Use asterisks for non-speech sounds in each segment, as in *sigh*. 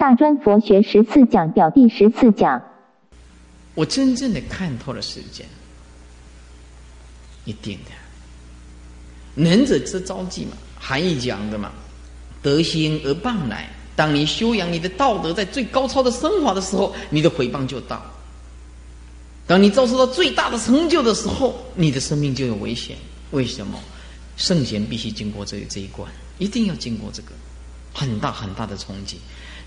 大专佛学十四讲表第十四讲。我真正的看透了世间，一定的。能者之招忌嘛，含义讲的嘛，德行而谤来。当你修养你的道德在最高超的升华的时候，你的回报就到；当你遭受到最大的成就的时候，你的生命就有危险。为什么？圣贤必须经过这这一关，一定要经过这个很大很大的冲击。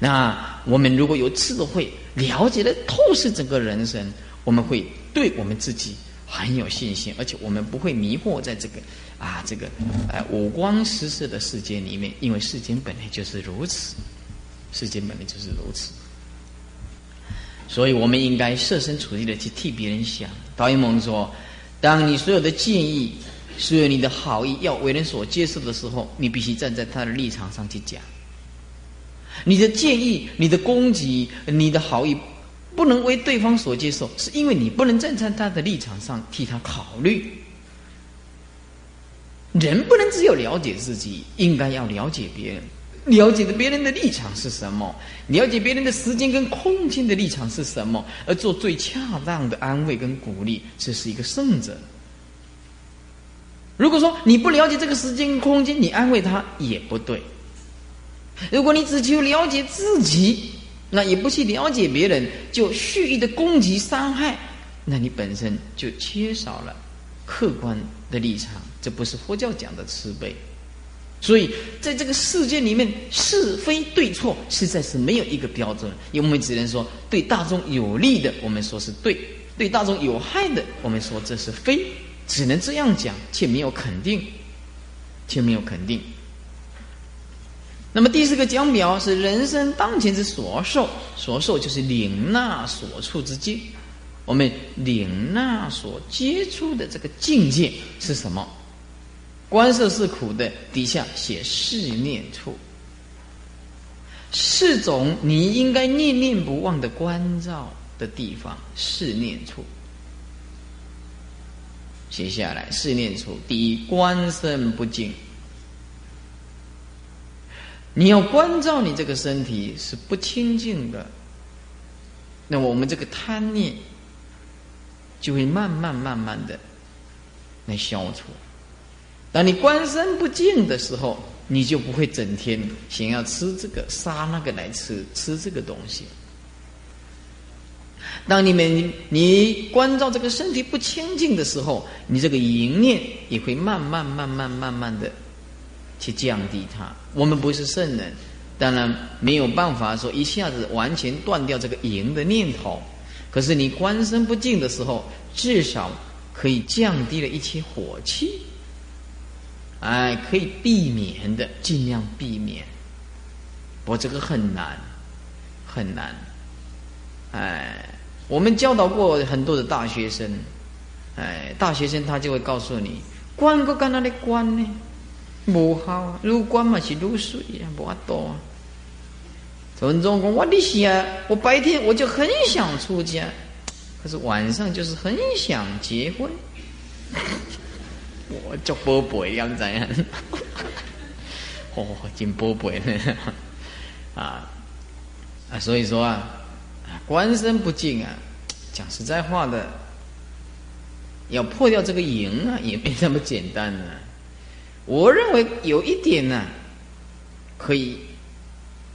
那我们如果有智慧，了解的透视整个人生，我们会对我们自己很有信心，而且我们不会迷惑在这个啊这个呃五光十色的世界里面，因为世间本来就是如此。世间本来就是如此，所以我们应该设身处地的去替别人想。导演蒙说：“当你所有的建议、所有你的好意要为人所接受的时候，你必须站在他的立场上去讲。你的建议、你的攻击、你的好意不能为对方所接受，是因为你不能站在他的立场上替他考虑。人不能只有了解自己，应该要了解别人。”了解的别人的立场是什么？了解别人的时间跟空间的立场是什么？而做最恰当的安慰跟鼓励，这是一个圣者。如果说你不了解这个时间空间，你安慰他也不对。如果你只求了解自己，那也不去了解别人，就蓄意的攻击伤害，那你本身就缺少了客观的立场。这不是佛教讲的慈悲。所以，在这个世界里面，是非对错实在是没有一个标准。因为我们只能说，对大众有利的，我们说是对；对大众有害的，我们说这是非。只能这样讲，却没有肯定，却没有肯定。那么第四个讲表是人生当前之所受，所受就是领纳所处之境。我们领纳所接触的这个境界是什么？观色是苦的，底下写是念处，四种你应该念念不忘的关照的地方，是念处。写下来，是念处。第一，观身不净，你要关照你这个身体是不清净的，那我们这个贪念就会慢慢慢慢的来消除。当你观身不净的时候，你就不会整天想要吃这个杀那个来吃吃这个东西。当你们你关照这个身体不清净的时候，你这个淫念也会慢慢慢慢慢慢的去降低它。我们不是圣人，当然没有办法说一下子完全断掉这个淫的念头。可是你观身不净的时候，至少可以降低了一些火气。哎，可以避免的，尽量避免。我这个很难，很难。哎，我们教导过很多的大学生，哎，大学生他就会告诉你，关个干那里关呢？不好，入关嘛是入水啊，不多。陈忠公，我的想，我白天我就很想出家，可是晚上就是很想结婚。我做波贝样怎样？*laughs* 哦，真波波呢！*laughs* 啊啊，所以说啊，官身不净啊，讲实在话的，要破掉这个淫啊，也没那么简单呢。我认为有一点呢，可以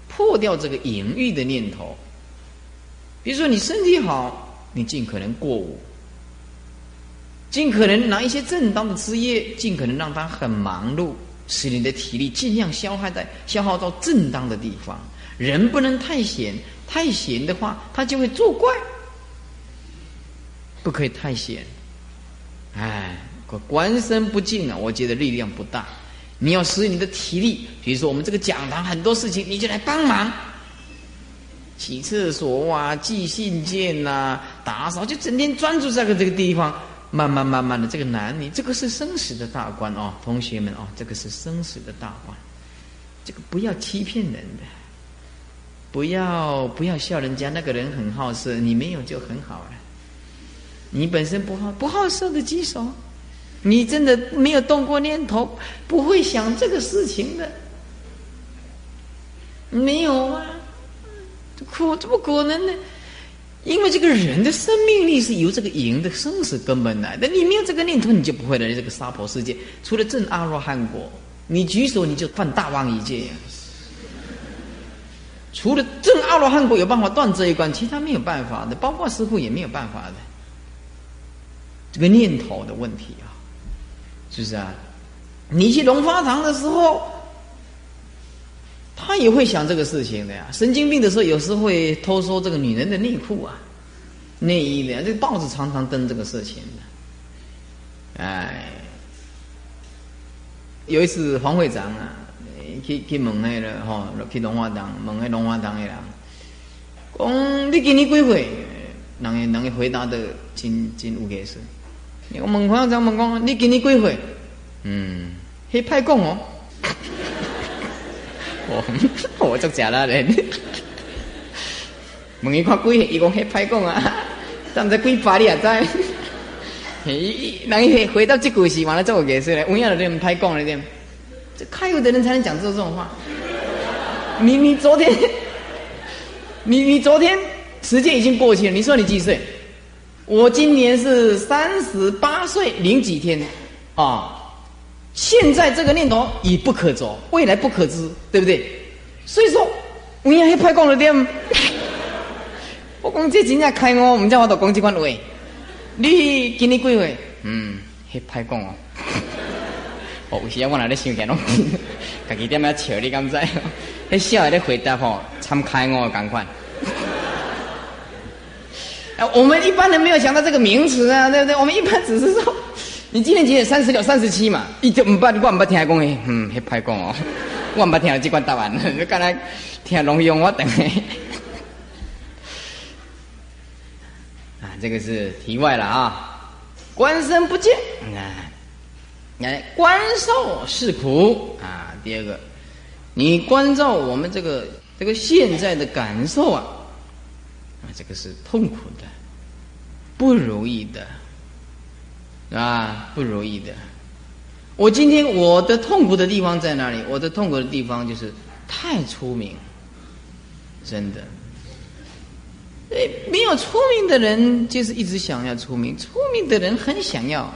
破掉这个淫欲的念头。比如说，你身体好，你尽可能过午。尽可能拿一些正当的职业，尽可能让他很忙碌，使你的体力尽量消耗在消耗到正当的地方。人不能太闲，太闲的话，他就会作怪。不可以太闲，哎，官身不净啊，我觉得力量不大。你要使你的体力，比如说我们这个讲堂很多事情，你就来帮忙，洗厕所啊，寄信件呐，打扫，就整天专注在个这个地方。慢慢慢慢的，这个男女，这个是生死的大关。哦，同学们哦，这个是生死的大关，这个不要欺骗人的，不要不要笑人家那个人很好色，你没有就很好了，你本身不好不好色的举手，你真的没有动过念头，不会想这个事情的，没有啊，苦，怎么可能呢？因为这个人的生命力是由这个赢的生死根本来的，你没有这个念头，你就不会来这个娑婆世界。除了证阿罗汉果，你举手你就犯大妄一戒。除了证阿罗汉果有办法断这一关，其他没有办法的，包括师傅也没有办法的。这个念头的问题啊，是不是啊？你去龙发堂的时候。他也会想这个事情的呀。神经病的时候，有时会偷收这个女人的内裤啊、内衣的。这个报纸常常登这个事情的。哎，有一次黄会长啊，去去问那个吼，去龙华堂问那龙华堂的人，讲你今年几岁？人个人回答的真真有意思。我问黄会长问讲，你今年几岁？嗯，迄歹讲哦。*laughs* 我 *laughs* 我作假了人，*laughs* 问伊看几，伊讲迄歹讲啊，但毋知几把你也知。人伊回到这句时，完了做个解释嘞，我影了点歹讲了点。这开悟的人才能讲出这种话。你你昨天，你你昨天时间已经过去了，你说你几岁？我今年是三十八岁零几天啊。现在这个念头已不可着，未来不可知，对不对？所以说，我也拍讲了点。*laughs* 我讲这真正开我，唔知我都讲这款话。你今年几岁？嗯，迄拍讲哦。*laughs* 哦，有时我哪咧想起拢，家己点样笑你敢知？*laughs* 迄笑下咧回答吼，参开我赶快。啊，我们一般人没有想到这个名词啊，对不对？我们一般只是说。你今年几点？三十六、三十七嘛？伊就唔捌，我唔捌听讲诶，嗯，迄歹讲哦，我唔捌听这款答案，*laughs* 你刚才听龙用我等诶。*laughs* 啊，这个是题外了啊。观身不见，啊，来观受是苦啊。第二个，你关照我们这个这个现在的感受啊，这个是痛苦的，不如意的。啊，不如意的。我今天我的痛苦的地方在哪里？我的痛苦的地方就是太出名，真的。哎，没有出名的人就是一直想要出名，出名的人很想要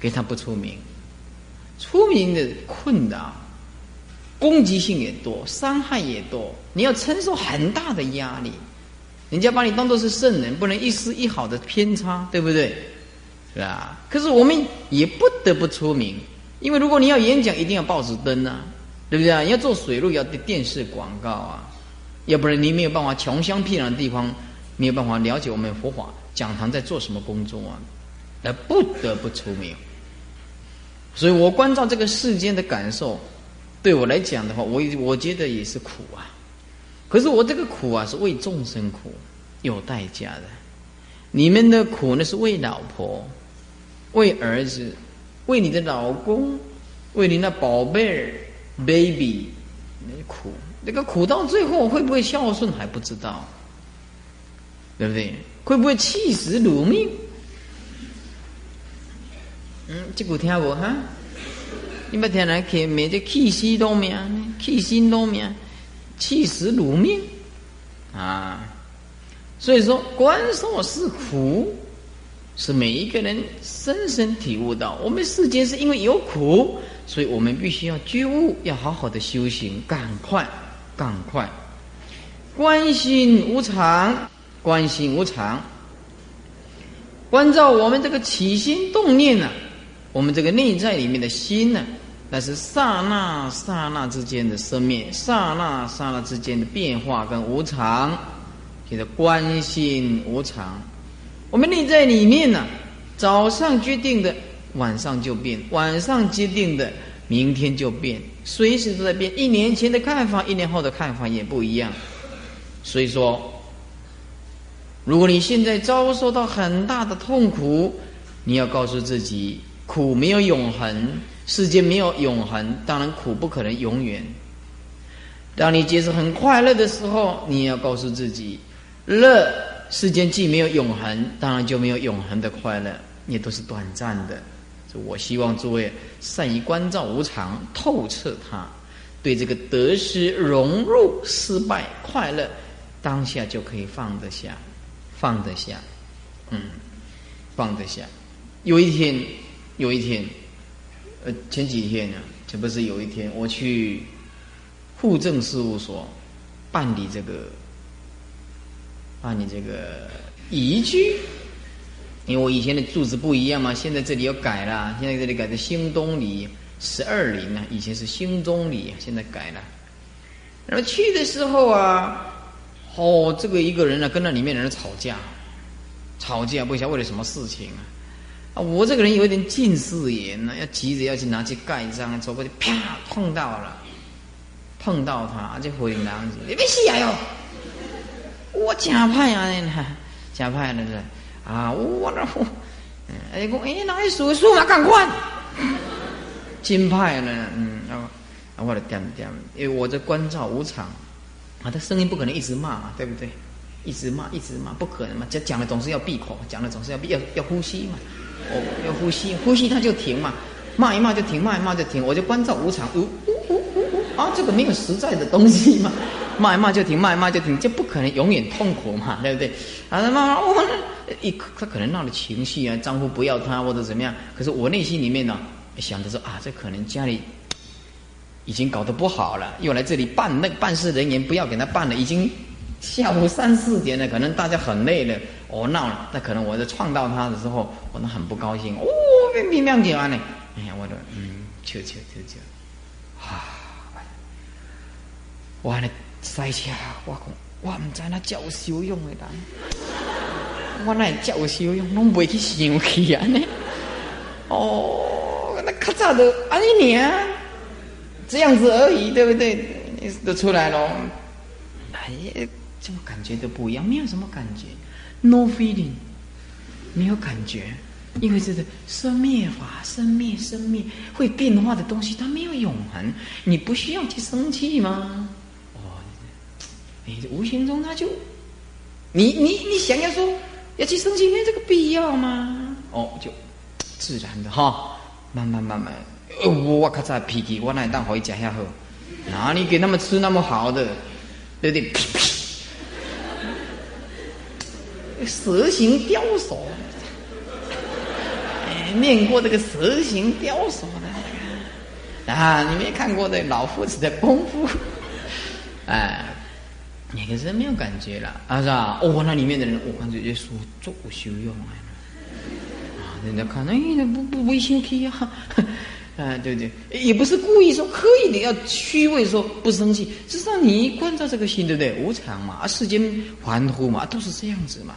给他不出名。出名的困扰，攻击性也多，伤害也多，你要承受很大的压力。人家把你当做是圣人，不能一丝一毫的偏差，对不对？是吧？可是我们也不得不出名，因为如果你要演讲，一定要报纸登啊，对不对啊？你要做水路，要电视广告啊，要不然你没有办法穷乡僻壤的地方没有办法了解我们佛法讲堂在做什么工作啊，那不得不出名。所以我关照这个世间的感受，对我来讲的话，我我觉得也是苦啊。可是我这个苦啊，是为众生苦，有代价的。你们的苦呢，是为老婆。为儿子，为你的老公，为你那宝贝儿，baby，那苦，那个苦到最后会不会孝顺还不知道，对不对？会不会气死辱命？嗯，这股听无哈？你们听来看，每这气死都命，气心都命，气死辱命啊！所以说，观受是苦。是每一个人深深体悟到，我们世间是因为有苦，所以我们必须要觉悟，要好好的修行，赶快，赶快，观心无常，观心无常，关照我们这个起心动念呢，我们这个内在里面的心呢，但是刹那刹那之间的生灭，刹那刹那之间的变化跟无常，叫做观心无常。我们内在里面呢，早上决定的，晚上就变；晚上决定的，明天就变，随时都在变。一年前的看法，一年后的看法也不一样。所以说，如果你现在遭受到很大的痛苦，你要告诉自己，苦没有永恒，世间没有永恒，当然苦不可能永远。当你觉得很快乐的时候，你也要告诉自己，乐。世间既没有永恒，当然就没有永恒的快乐，也都是短暂的。我希望诸位善于关照无常，透彻它，对这个得失、融入、失败、快乐，当下就可以放得下，放得下，嗯，放得下。有一天，有一天，呃，前几天呢，这不是有一天我去户政事务所办理这个，办理这个移居。因为我以前的住址不一样嘛，现在这里要改了，现在这里改成新东里十二里呢，以前是新中里，现在改了。然后去的时候啊，哦，这个一个人呢跟那里面的人吵架，吵架不晓得为了什么事情啊？我这个人有一点近视眼呢，要急着要去拿去盖章，走过去啪碰到了，碰到他就回娘子，你别死哟！我假派啊，假派那是。啊，我那我，哎，讲哎，哪里数数嘛？赶快，金派呢？嗯，啊，我的点点，因为我这关照无常，啊，他声音不可能一直骂嘛，对不对？一直骂，一直骂，不可能嘛。讲讲的总是要闭口，讲的总是要闭，要要呼吸嘛。哦，要呼吸，呼吸他就停嘛。骂一骂就停，骂一骂就停。我就关照无常，呜呜呜呜，啊，这个没有实在的东西嘛。*laughs* 骂一骂就停，骂一骂就停，就不可能永远痛苦嘛，对不对？啊，那骂我一他可能闹了情绪啊，丈夫不要他或者怎么样，可是我内心里面呢想着说啊，这可能家里已经搞得不好了，又来这里办那办事人员不要给他办了，已经下午三四点了，可能大家很累了，我闹了，那可能我在撞到他的时候，我那很不高兴，哦，明明亮讲呢，哎呀，我的嗯，求求求求，啊，完了。塞车，我讲，我唔知那叫修用的人，我那叫修用，拢袂去生气啊呢。哦，那咔嚓的，哎你啊，这样子而已，对不对？你都出来了，哎，怎么感觉都不一样？没有什么感觉，no feeling，没有感觉，因为这是生灭法，生灭生灭会变化的东西，它没有永恒，你不需要去生气吗？哦你无形中他就，你你你想要说要去生气，没这个必要吗？哦，就自然的哈，慢慢慢慢，我我咔嚓脾气，我哪当可以讲下好？哪里给他们吃那么好的，对不对？蛇形雕塑，哎，念过这个蛇形雕塑的啊，你没看过这老夫子的功夫，哎。你可是没有感觉了，啊是吧？哦，那里面的人，我感觉就说做修用啊，啊，人家看，哎，不不危险气啊，啊，对对，也不是故意说刻意的要虚伪说不生气，至少你关照这个心，对不对？无常嘛，啊，世间欢呼嘛，都是这样子嘛，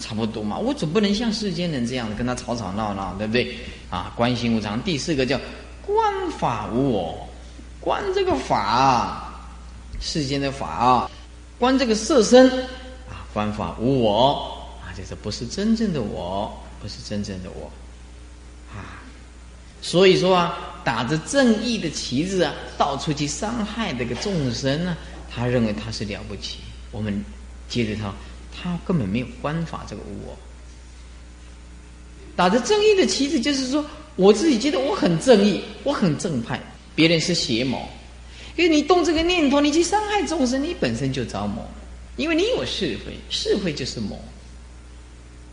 差不多嘛。我总不能像世间人这样跟他吵吵闹闹，对不对？啊，观心无常。第四个叫观法无我，观这个法，世间的法啊。观这个色身啊，观法无我啊，就是不是真正的我，不是真正的我啊。所以说啊，打着正义的旗帜啊，到处去伤害这个众生呢，他认为他是了不起。我们接着他，他根本没有观法这个我。打着正义的旗帜，就是说我自己觉得我很正义，我很正派，别人是邪魔。因为你动这个念头，你去伤害众生，你本身就着魔，因为你有是非，是非就是魔，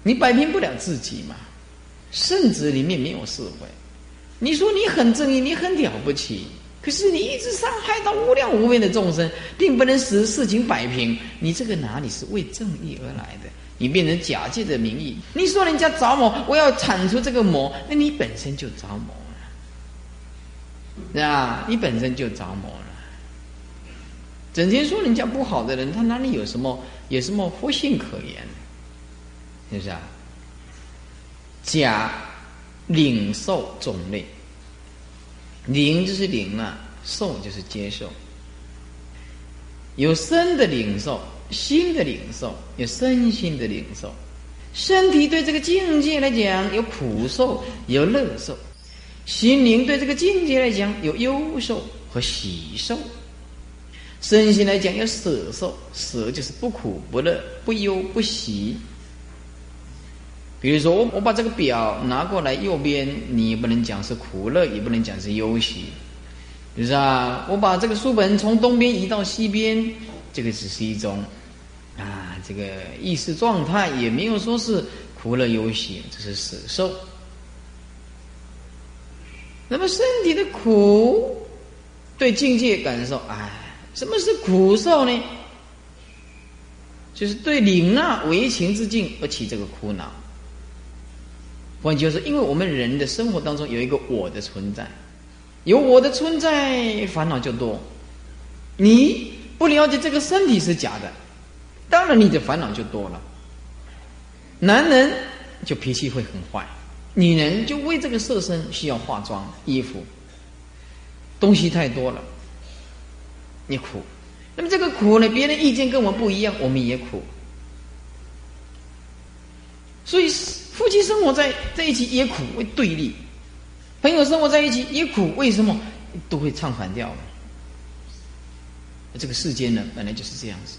你摆平不了自己嘛。圣旨里面没有是非，你说你很正义，你很了不起，可是你一直伤害到无量无边的众生，并不能使事情摆平，你这个哪里是为正义而来的？你变成假借的名义，你说人家着魔，我要铲除这个魔，那你本身就着魔了，是吧？你本身就着魔了。整天说人家不好的人，他哪里有什么有什么佛性可言？是不是啊？假领受种类，领就是领啊，受就是接受。有身的领受，心的领受，有身心的领受。身体对这个境界来讲有苦受，有乐受；心灵对这个境界来讲有忧受和喜受。身心来讲有舍受，舍就是不苦不乐不忧不喜。比如说，我我把这个表拿过来右边，你也不能讲是苦乐，也不能讲是忧喜，是不是啊？我把这个书本从东边移到西边，这个只是一种啊这个意识状态也没有说是苦乐忧喜，这是死受。那么身体的苦，对境界感受，哎，什么是苦受呢？就是对领纳为情之境而起这个苦恼。关键就是因为我们人的生活当中有一个我的存在，有我的存在，烦恼就多。你不了解这个身体是假的，当然你的烦恼就多了。男人就脾气会很坏。女人就为这个色身需要化妆、衣服，东西太多了，你苦。那么这个苦呢？别人意见跟我们不一样，我们也苦。所以夫妻生活在在一起也苦，为对立；朋友生活在一起也苦，为什么？都会唱反调。这个世间呢，本来就是这样子。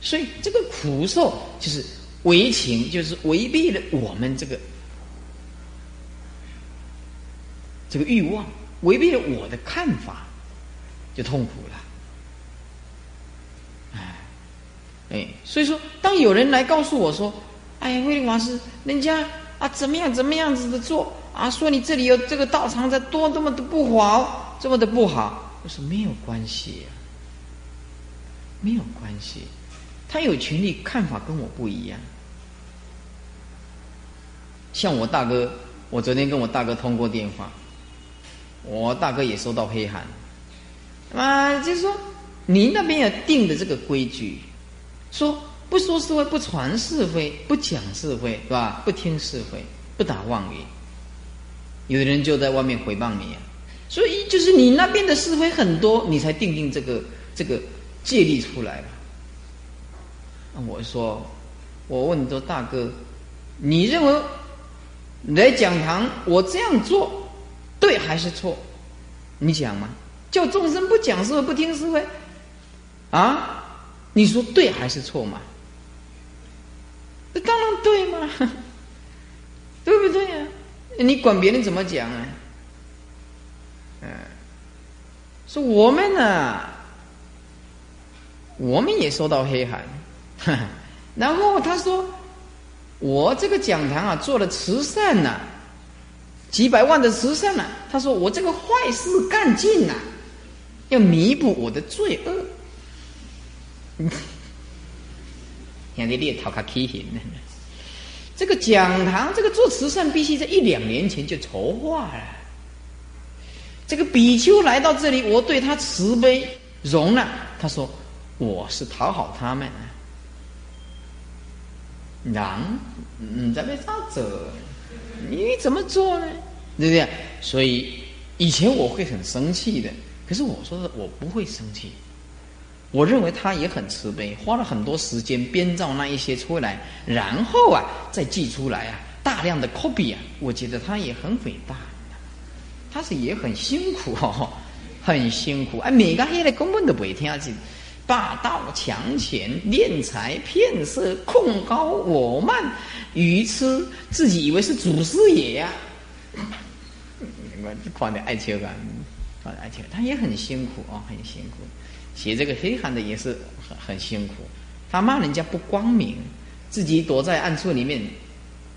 所以这个苦受就是违情，就是违背了我们这个。这个欲望违背了我的看法，就痛苦了。哎，哎，所以说，当有人来告诉我说：“哎，慧林法师，人家啊怎么样怎么样子的做啊？说你这里有这个道场在多这么的不好，这么的不好。”我说没有关系，没有关系，他有权利看法跟我不一样。像我大哥，我昨天跟我大哥通过电话。我大哥也收到黑函，啊，就是说，你那边有定的这个规矩，说不说是非，不传是非，不讲是非，是吧？不听是非，不打妄语。有的人就在外面诽谤你，所以就是你那边的是非很多，你才定定这个这个戒律出来了。我说，我问你说大哥，你认为来讲堂我这样做？对还是错？你讲嘛？叫众生不讲是非，不听是非，啊？你说对还是错嘛？这当然对嘛，对不对呀？你管别人怎么讲啊？嗯，说我们呢，我们也收到黑函，*laughs* 然后他说我这个讲堂啊做了慈善呐。几百万的慈善呢？他说：“我这个坏事干尽了，要弥补我的罪恶。”现在猎头卡畸形呢。这个讲堂，这个做慈善，必须在一两年前就筹划了。这个比丘来到这里，我对他慈悲容纳。他说：“我是讨好他们。”让，嗯，在被啥走？你怎么做呢？对不对？所以以前我会很生气的，可是我说的我不会生气。我认为他也很慈悲，花了很多时间编造那一些出来，然后啊再寄出来啊，大量的 copy 啊，我觉得他也很伟大，他是也很辛苦哦，很辛苦。哎，每个黑的根本都不会听进。霸道强权、敛财骗色、控高我慢、愚痴，自己以为是祖师爷呀！我夸的爱情感，夸的爱情，他也很辛苦啊，很辛苦。写这个黑函的也是很很辛苦。他骂人家不光明，自己躲在暗处里面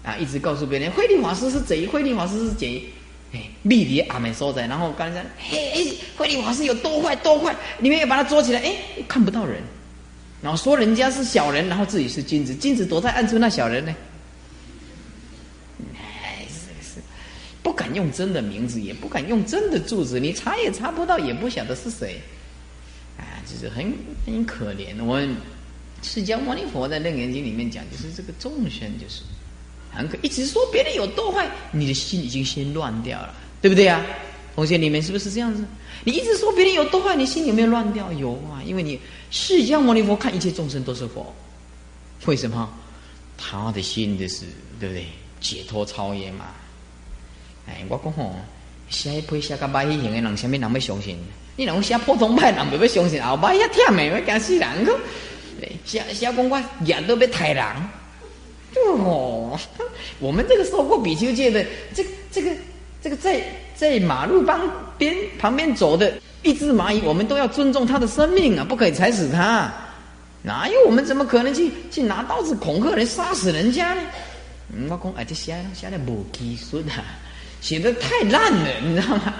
啊，一直告诉别人慧律法师是贼，慧律法师是贼。哎，密碟阿门所在，然后刚才嘿，慧律法师有多坏多坏，你们要把他捉起来，哎，看不到人，然后说人家是小人，然后自己是金子，金子躲在暗处，那小人呢？哎，是是，不敢用真的名字，也不敢用真的住址，你查也查不到，也不晓得是谁，就是很很可怜。我释迦牟尼佛在《楞严经》里面讲，就是这个众生就是。很可，一直说别人有多坏，你的心已经先乱掉了，对不对啊？同学，你们是不是这样子？你一直说别人有多坏，你心有没有乱掉？有啊，因为你释迦牟尼佛看一切众生都是佛，为什么？他的心就是对不对？解脱超越嘛。哎，我讲吼，写一篇写个歹型的人，什么人要相信？你若写普通派人，未要相信，后摆遐忝的，要惊死人个。写写讲我日都要抬人。哦，我们这个受过比丘戒的，这个这个这个在在马路旁边旁边走的一只蚂蚁，我们都要尊重它的生命啊，不可以踩死它。哪有我们怎么可能去去拿刀子恐吓人、杀死人家呢？我讲哎，这写写的无技术啊，写的太烂了，你知道吗？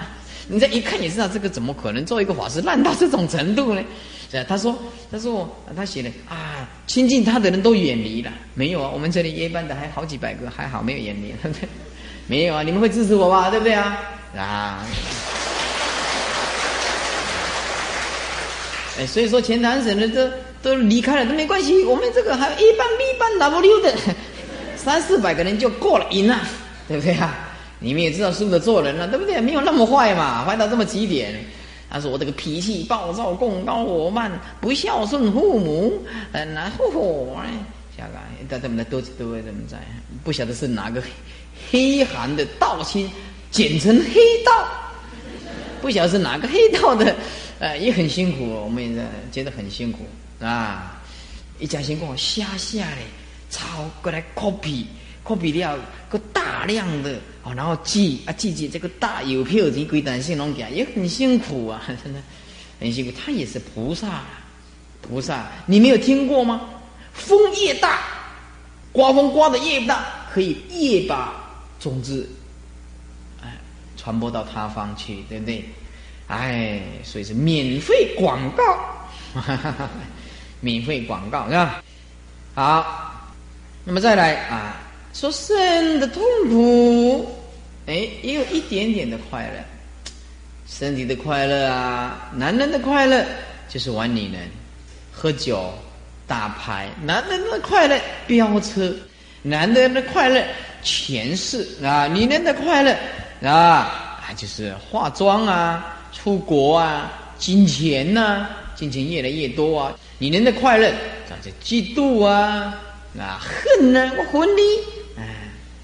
你这一看也知道，这个怎么可能做一个法师烂到这种程度呢？*laughs* 是啊他说，他说我他写的啊，亲近他的人都远离了。没有啊，我们这里一班的还好几百个，还好没有远离，对不对？没有啊，你们会支持我吧？对不对啊？啊！哎，所以说前堂省的都都离开了都没关系，我们这个还有一班 B 班 W 的 *laughs* 三四百个人就过了瘾了，对不对啊？你们也知道师傅的做人了，对不对？没有那么坏嘛，坏到这么极点。他说我这个脾气暴躁，功高我慢，不孝顺父母，嗯，然后哎，下个他怎么的都都会怎么在，不晓得是哪个黑寒的道亲，简称黑道，不晓得是哪个黑道的，呃，也很辛苦，我们也觉得很辛苦啊。一家先跟我瞎下嘞，抄过来 copy，copy 了，个大量的哦，然后寄啊寄寄这个大邮票，钱归短信龙讲，也很辛苦啊，*laughs* 真的很辛苦。他也是菩萨，菩萨，你没有听过吗？风越大，刮风刮的越大，可以越把种子哎传播到他方去，对不对？哎，所以是免费广告，*laughs* 免费广告是吧？好，那么再来啊。说生的痛苦，哎，也有一点点的快乐，身体的快乐啊，男人的快乐就是玩女人、喝酒、打牌；男人的快乐飙车，男人的快乐前世啊，女人的快乐啊啊，就是化妆啊、出国啊、金钱呐，金钱越来越多啊，女人的快乐啊，就嫉妒啊、啊恨呐，我婚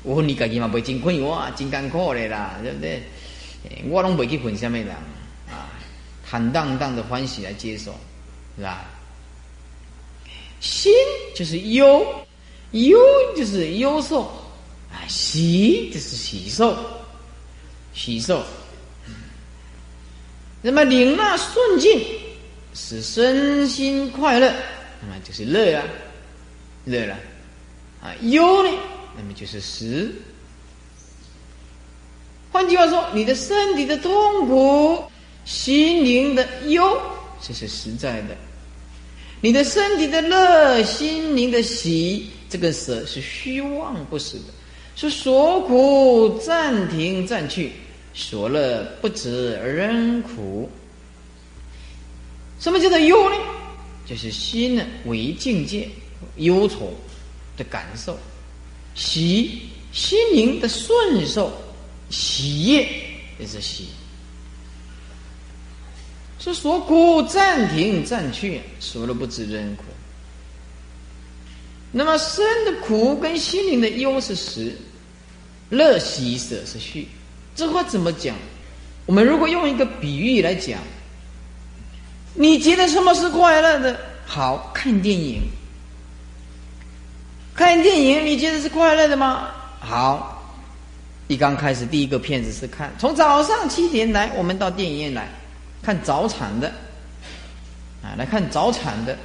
礼。我你家己嘛袂真快活，真艰苦的啦，对不对？我拢袂去分什么人啊，坦荡荡的欢喜来接受，是吧？心就是忧，忧就是忧受，啊，喜就是喜受，喜受。那么领纳顺境，使身心快乐，那么就是乐啊，乐了，啊，忧呢？那么就是实。换句话说，你的身体的痛苦，心灵的忧，这是实在的；你的身体的乐，心灵的喜，这个舍是虚妄不实的。是所苦暂停暂去，所乐不止仍苦。什么叫做忧呢？就是心呢为境界忧愁的感受。喜心灵的顺受，喜悦也是喜。是所苦暂停暂去，所乐不知人苦。那么身的苦跟心灵的忧是实，乐喜舍是虚。这话怎么讲？我们如果用一个比喻来讲，你觉得什么是快乐的？好看电影。看电影，你觉得是快乐的吗？好，一刚开始第一个片子是看，从早上七点来，我们到电影院来看早场的，啊，来看早场的，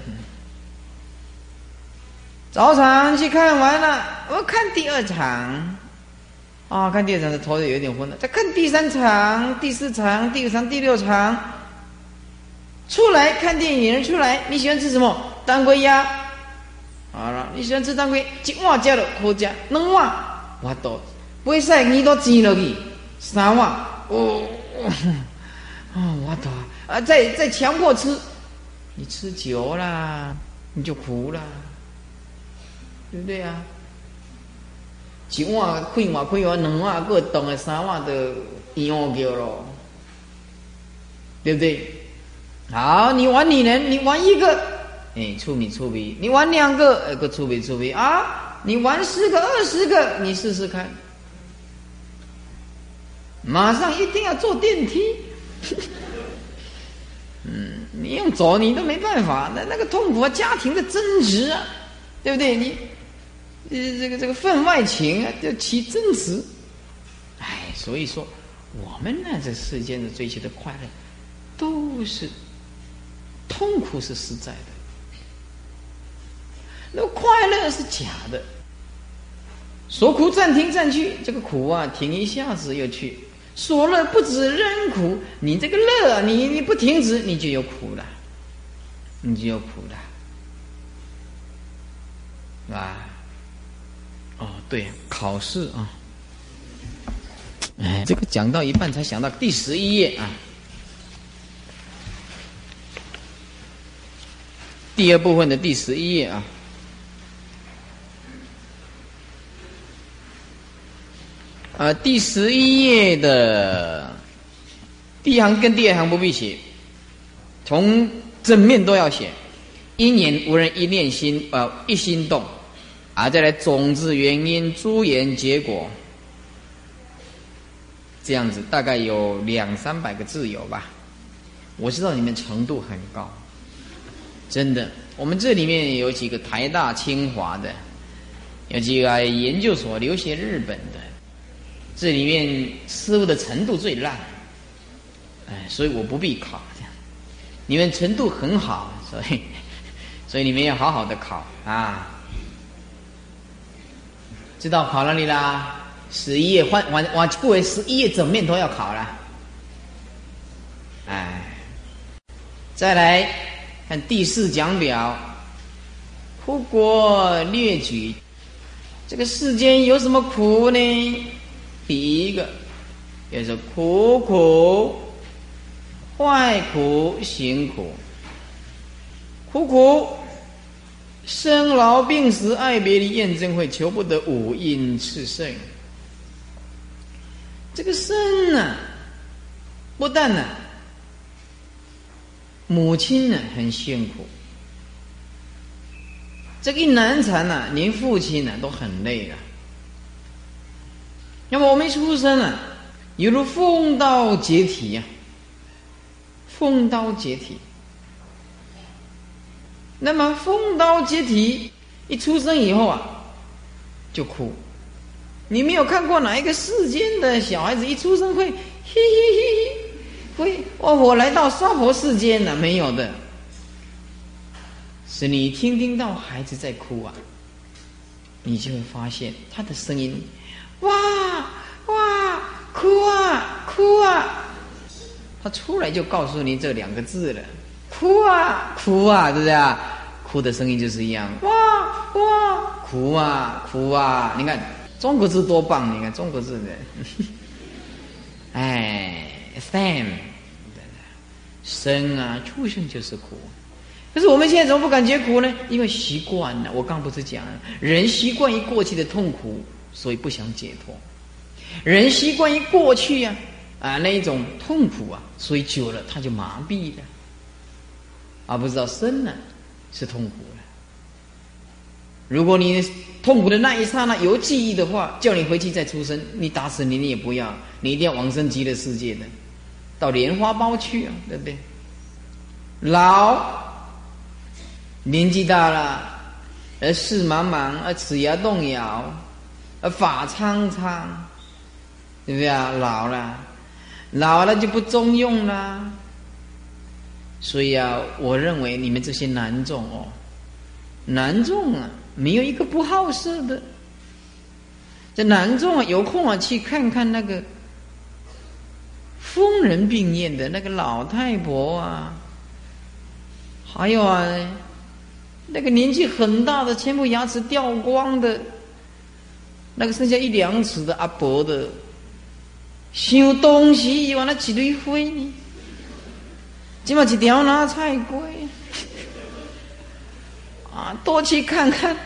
早场去看完了，我看第二场，啊，看第二场的头有点昏了，再看第三场、第四场、第五场、第六场，出来看电影，出来，你喜欢吃什么？当归鸭。好了，你喜欢吃当归，一碗加了好吃，两碗我都，不会晒你都煎了去，三碗哦，*laughs* 哦我都啊，再再强迫吃，你吃久了你就苦了，对不对啊？一碗开碗开碗，两碗过冻的，三碗都样叫了，对不对？好，你玩女人，你玩一个。哎，出米出皮，你玩两个，呃，个出米出皮啊！你玩十个、二十个，你试试看。马上一定要坐电梯。*laughs* 嗯，你用走你都没办法，那那个痛苦啊，家庭的争执啊，对不对？你，呃，这个这个分外情啊，要起争执。哎，所以说，我们呢，这世间的追求的快乐，都是痛苦是实在的。那快乐是假的。说苦暂停暂去，这个苦啊，停一下子又去；说乐不止仍苦，你这个乐，你你不停止，你就有苦了，你就有苦了，是吧？哦，对，考试啊，哎，这个讲到一半才想到第十一页啊，第二部分的第十一页啊。啊，第十一页的第一行跟第二行不必写，从正面都要写。因言无人一念心，呃，一心动，啊，再来种子原因、诸缘结果，这样子大概有两三百个字有吧。我知道你们程度很高，真的。我们这里面有几个台大、清华的，有几个研究所留学日本的。这里面师傅的程度最烂，哎，所以我不必考。这样，你们程度很好，*laughs* 所以，所以你们要好好的考啊。知道考哪里啦？十一页换往往过为十一页整面都要考了。哎，再来看第四讲表，苦果列举，这个世间有什么苦呢？第一个也是苦苦、坏苦、辛苦、苦苦、生老病死、爱别离、厌憎会、求不得、五阴炽盛。这个生呢，不但呢，母亲呢很辛苦，这个一难产呢，连父亲呢都很累了。那么我们出生啊，犹如风刀解体呀，风刀解体。那么风刀解体，一出生以后啊，就哭。你没有看过哪一个世间的小孩子一出生会嘿嘿嘿嘿，会哦，我来到娑婆世间了，没有的。是你听听到孩子在哭啊，你就会发现他的声音。哇哇哭啊哭啊！他出来就告诉你这两个字了，哭啊哭啊，对不对啊？哭的声音就是一样，哇哇哭啊哭啊！你看中国字多棒！你看中国字的，*laughs* 哎，sam，生啊出生就是苦，可是我们现在怎么不感觉苦呢？因为习惯了。我刚不是讲，人习惯于过去的痛苦。所以不想解脱，人习惯于过去呀，啊那一种痛苦啊，所以久了他就麻痹了，而不知道生呢是痛苦了。如果你痛苦的那一刹那有记忆的话，叫你回去再出生，你打死你你也不要，你一定要往生极乐世界的，到莲花苞去啊，对不对？老，年纪大了，而事茫茫，而齿牙动摇。而法苍苍，对不对啊？老了，老了就不中用了。所以啊，我认为你们这些男众哦，男众啊，没有一个不好色的。这男众啊，有空啊，去看看那个疯人病院的那个老太婆啊，还有啊，那个年纪很大的，全部牙齿掉光的。那个剩下一两尺的阿伯的，想东西往那几堆灰呢，起码一条拿菜龟，*laughs* 啊，多去看看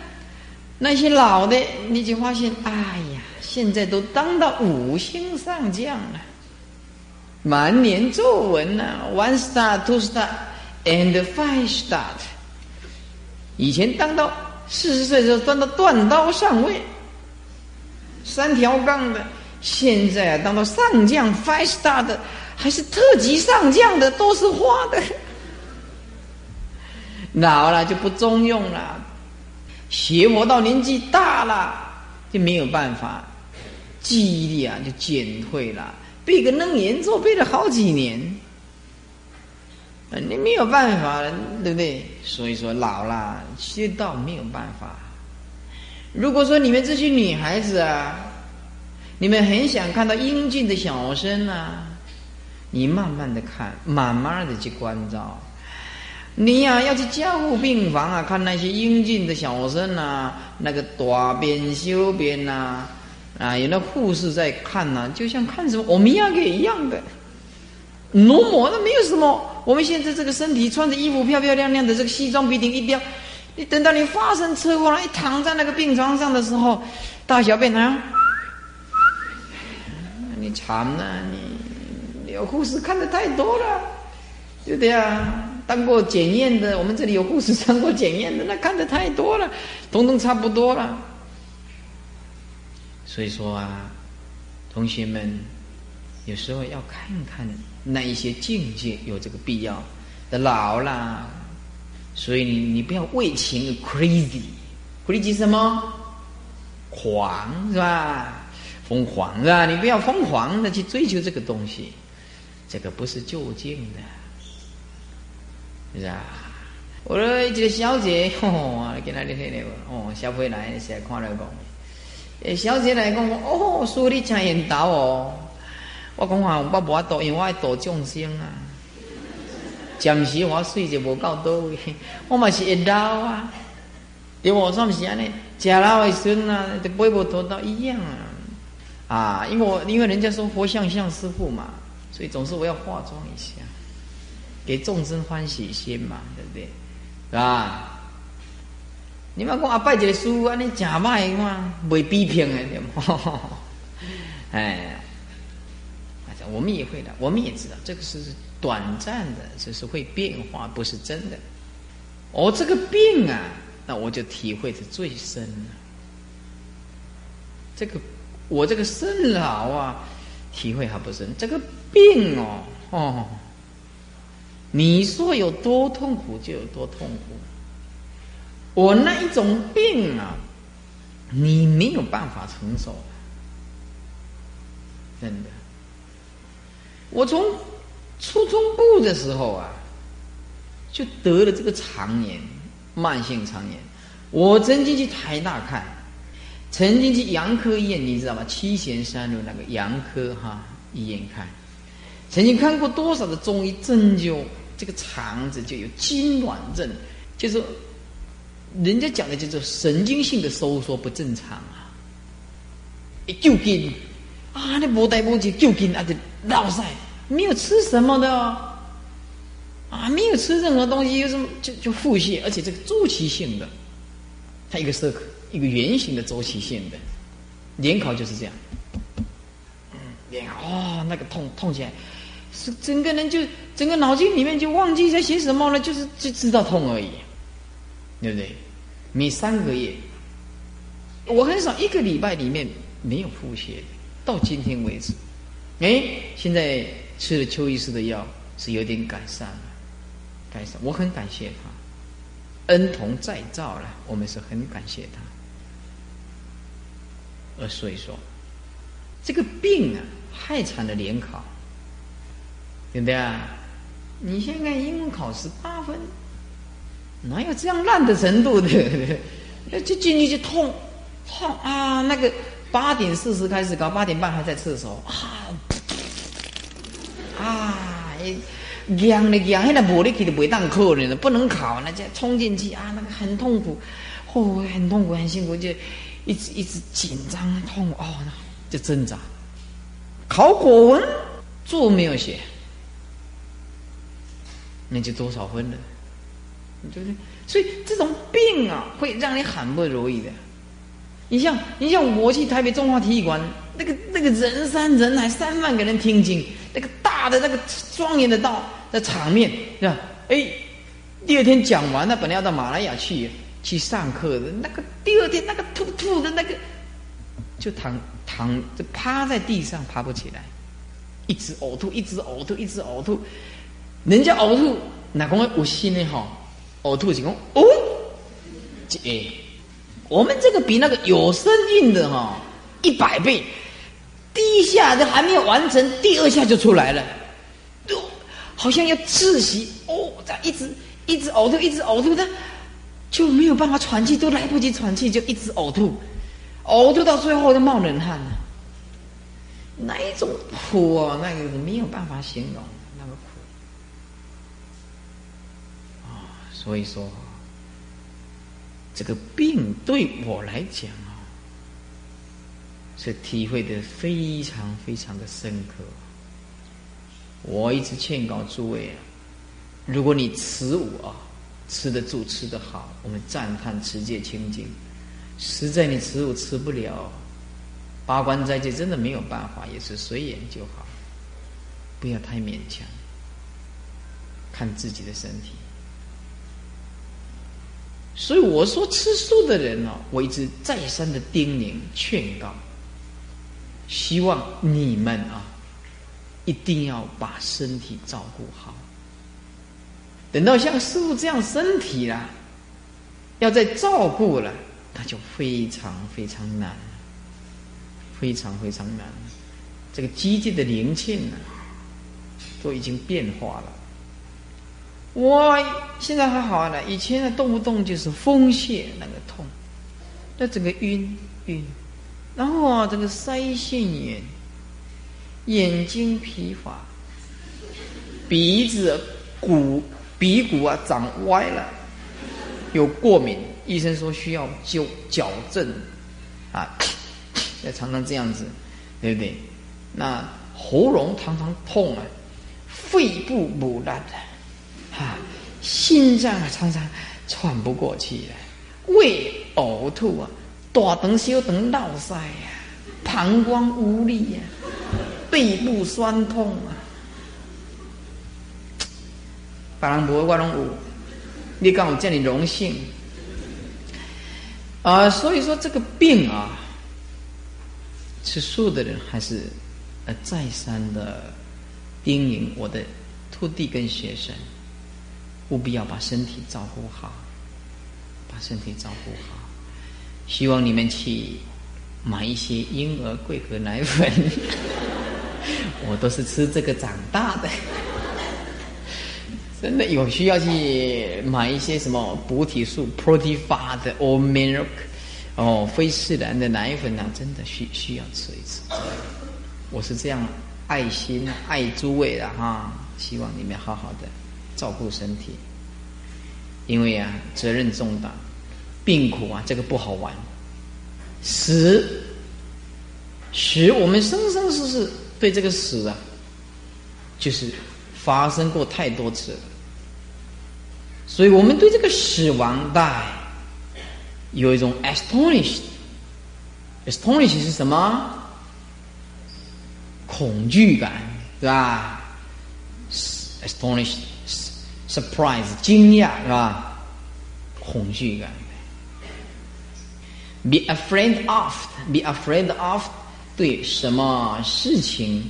那些老的，你就发现，哎呀，现在都当到五星上将了，满脸皱纹呐，one star, two star, and five star。以前当到四十岁的时候，当到断刀上尉。三条杠的，现在啊，当到上将 five star 的，还是特级上将的，都是花的。*laughs* 老了就不中用了，邪魔到年纪大了就没有办法，记忆力啊就减退了，背个楞严咒背了好几年，你没有办法，对不对？所以说老了，学道没有办法。如果说你们这些女孩子啊，你们很想看到英俊的小生啊，你慢慢的看，慢慢的去关照。你呀，要去加护病房啊，看那些英俊的小生啊，那个短边修边呐，啊，有那护士在看呐，就像看什么欧米亚给一样的。浓抹那没有什么。我们现在这个身体穿着衣服漂漂亮亮的，这个西装笔挺一叼，你等到你发生车祸了，一躺在那个病床上的时候，大小便啊，你惨了，你有护士看的太多了，对不对啊？当过检验的，我们这里有护士当过检验的，那看的太多了，统统差不多了。所以说啊，同学们，有时候要看看。那一些境界有这个必要，的老了，所以你你不要为情 crazy，crazy 什么？狂是吧？疯狂是吧？你不要疯狂的去追求这个东西，这个不是就近的，是吧？我说一个小姐，吼 *laughs* 哦，给那里听的哦，小飞来现在看了讲，小姐来讲，哦，说你真缘投哦。我讲话我无法度，因为我爱度众生啊。暂时我睡就无够多位，*laughs* 我嘛是会老啊。对我算是安尼，食老的孙啊，都背无头到一样啊。啊，因为我因为人家说佛像像师傅嘛，所以总是我要化妆一下，给众生欢喜心嘛，对不对？是吧？你莫讲阿拜一个师傅安尼真歹嘛，未批评的对吗？*laughs* 哎。我们也会的，我们也知道这个是短暂的，这是会变化，不是真的。哦，这个病啊，那我就体会的最深了。这个我这个肾老啊，体会还不深。这个病哦，哦，你说有多痛苦就有多痛苦。我那一种病啊，你没有办法承受，真的。我从初中部的时候啊，就得了这个肠炎，慢性肠炎。我曾经去台大看，曾经去杨科医院，你知道吗？七贤三路那个杨科哈医院看，曾经看过多少的中医针灸，这个肠子就有痉挛症，就是人家讲的叫做神经性的收缩不正常啊，一揪筋啊，你无带无去揪筋啊，就老塞。没有吃什么的哦，啊，没有吃任何东西，有什么就就腹泻，而且这个周期性的，它一个是一个圆形的周期性的，联考就是这样，嗯，联考哦，那个痛痛起来，是整个人就整个脑筋里面就忘记在写什么了，就是就知道痛而已，对不对？每三个月，我很少一个礼拜里面没有腹泻的，到今天为止，哎，现在。吃了邱医师的药是有点改善了，改善，我很感谢他，恩同再造了，我们是很感谢他。而所以说，这个病啊，害惨了联考，对不对啊？你现在英文考十八分，哪有这样烂的程度的？*laughs* 就进去就痛，痛啊！那个八点四十开始搞，八点半还在厕所啊。啊，痒的痒，现在无力气的袂当考呢，不能考，那就冲进去啊，那个很痛苦，哦，很痛苦，很辛苦，就一直一直紧张痛哦，就挣扎。考古文作文没有写，那就多少分了，对不对？所以这种病啊，会让你很不如意的。你像你像我去台北中华体育馆，那个那个人山人海，三万个人听经，那个大的那个庄严的道的场面，是吧？哎，第二天讲完了，本来要到马来亚去去上课的，那个第二天那个吐吐的那个，就躺躺就趴在地上爬不起来，一直呕吐，一直呕吐，一直呕吐。人家呕吐，哪讲有心的哈？呕吐是讲哦，哎。我们这个比那个有声音的哈一百倍，第一下都还没有完成，第二下就出来了，好像要窒息哦，这样一直一直呕吐，一直呕吐的，就没有办法喘气，都来不及喘气，就一直呕吐，呕吐到最后就冒冷汗了。那一种苦啊，那个没有办法形容那个苦啊。所以说，这个病对我来讲啊，是体会的非常非常的深刻。我一直劝告诸位啊，如果你持五啊，吃得住，吃得好，我们赞叹持戒清净；实在你持五吃不了，八关斋戒真的没有办法，也是随缘就好，不要太勉强，看自己的身体。所以我说吃素的人呢，我一直再三的叮咛劝告，希望你们啊。一定要把身体照顾好。等到像师傅这样身体啦，要再照顾了，那就非常非常难，非常非常难。这个机械的灵性呢，都已经变化了。我现在还好了，以前呢动不动就是风泄那个痛，那整个晕晕，然后啊这个腮腺炎。眼睛疲乏，鼻子骨鼻骨啊长歪了，有过敏，医生说需要纠矫正，啊，*coughs* 要常常这样子，对不对？那喉咙常常痛啊，肺部腐烂的，啊，心脏啊常常喘不过气来，胃呕吐啊，大肠小肠闹塞呀，膀胱无力呀。背部酸痛啊！别人无我拢有，你讲我叫你荣幸啊！所以说这个病啊，吃素的人还是呃再三的叮咛我的徒弟跟学生，务必要把身体照顾好，把身体照顾好。希望你们去买一些婴儿桂格奶粉。*laughs* 我都是吃这个长大的，*laughs* 真的有需要去买一些什么补体素 （protein） 的 or milk，哦，非自然的奶粉啊，真的需需要吃一次。我是这样爱心爱诸位的哈，希望你们好好的照顾身体，因为啊，责任重大，病苦啊，这个不好玩，死死，我们生生世世。对这个死啊，就是发生过太多次了，所以我们对这个死亡带有一种 astonished，astonished 是什么？恐惧感，对吧？astonished surprise 惊讶，是吧？恐惧感。be afraid of，be afraid of。对什么事情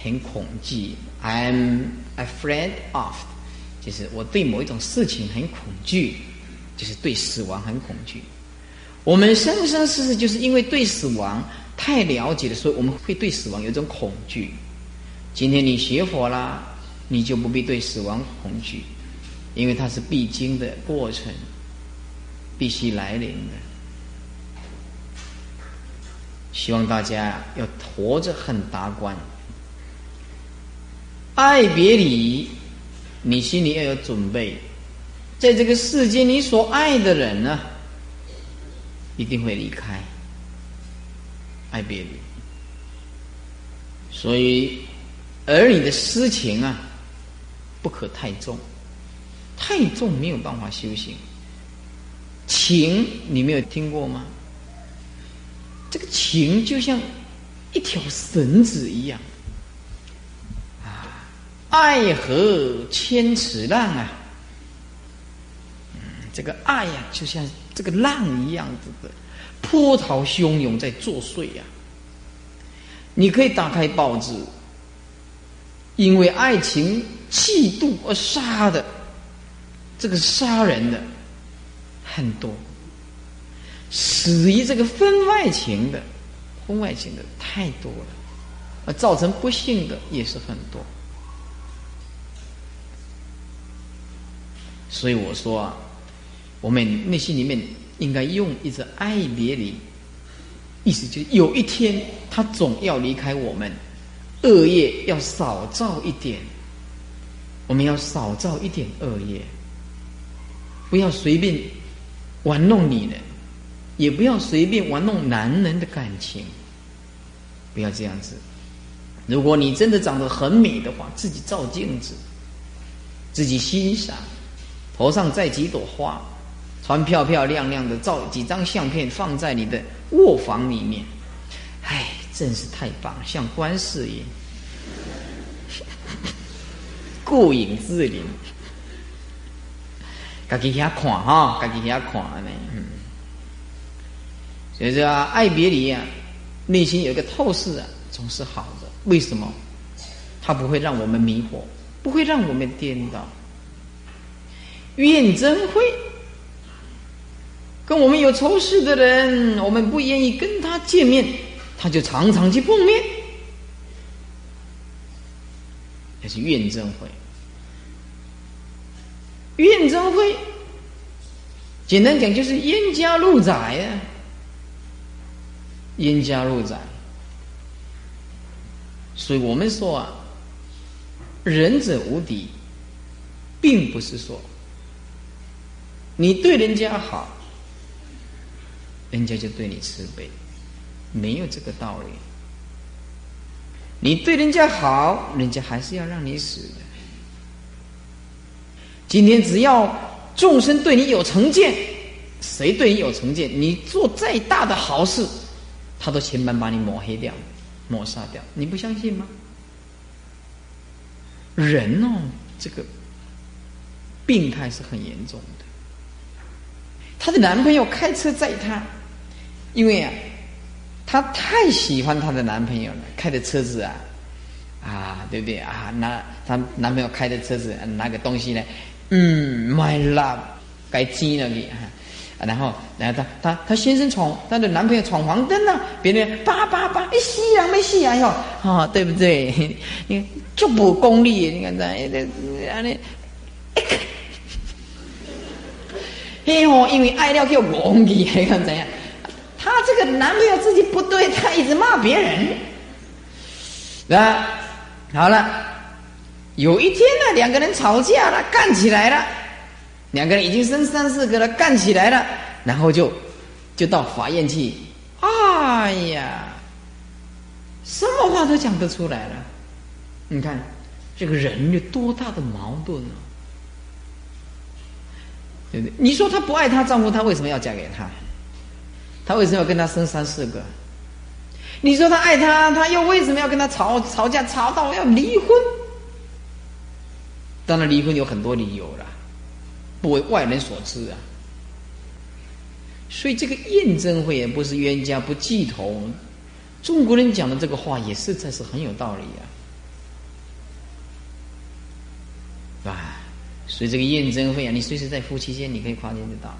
很恐惧？I'm afraid of，就是我对某一种事情很恐惧，就是对死亡很恐惧。我们生生世世就是因为对死亡太了解了，所以我们会对死亡有一种恐惧。今天你学佛啦，你就不必对死亡恐惧，因为它是必经的过程，必须来临的。希望大家要活着很达观，爱别离，你心里要有准备，在这个世间，你所爱的人呢，一定会离开，爱别离，所以儿女的私情啊，不可太重，太重没有办法修行，情你没有听过吗？这个情就像一条绳子一样，啊，爱河千尺浪啊，嗯，这个爱呀，就像这个浪一样子的波涛汹涌在作祟呀。你可以打开报纸，因为爱情嫉妒而杀的，这个杀人的很多。死于这个婚外情的，婚外情的太多了，而造成不幸的也是很多。所以我说啊，我们内心里面应该用一种爱别离，意思就是有一天他总要离开我们，恶业要少造一点，我们要少造一点恶业，不要随便玩弄女人，也不要随便玩弄男人的感情，不要这样子。如果你真的长得很美的话，自己照镜子，自己欣赏。头上戴几朵花，穿漂漂亮亮的，照几张相片放在你的卧房里面，唉，真是太棒，像观世音，*laughs* 过影自怜。自己遐看哈，自己遐看呢。嗯，所以说爱别离啊，内心有一个透视啊，总是好的。为什么？它不会让我们迷惑，不会让我们颠倒。怨憎会，跟我们有仇视的人，我们不愿意跟他见面，他就常常去碰面，那是怨憎会。怨憎会，简单讲就是冤家路窄呀，冤家路窄。所以我们说啊，仁者无敌，并不是说。你对人家好，人家就对你慈悲，没有这个道理。你对人家好，人家还是要让你死的。今天只要众生对你有成见，谁对你有成见，你做再大的好事，他都千般把你抹黑掉、抹杀掉。你不相信吗？人哦，这个病态是很严重的。她的男朋友开车载她，因为啊，她太喜欢她的男朋友了，开的车子啊，啊，对不对啊？拿她男朋友开的车子，拿个东西呢，嗯，my love，该亲了你啊，然后，然后她她她先生闯，她的男朋友闯黄灯了，别人叭叭叭，哎，死啊没死啊哟，啊，对不对？你就不功利，你看这，这，这，嘿吼，因为爱料叫忘记，你看怎样？她这个男朋友自己不对，她一直骂别人。那好了，有一天呢，两个人吵架了，干起来了。两个人已经生三四个了，干起来了，然后就就到法院去。哎呀，什么话都讲得出来了。你看这个人有多大的矛盾呢？对不对？你说她不爱她丈夫，她为什么要嫁给他？她为什么要跟他生三四个？你说她爱他，她又为什么要跟他吵吵架，吵到要离婚？当然，离婚有很多理由了，不为外人所知啊。所以这个验证会也不是冤家不记头，中国人讲的这个话也实在是很有道理啊，啊。所以这个验证会啊，你随时在夫妻间，你可以跨见得到，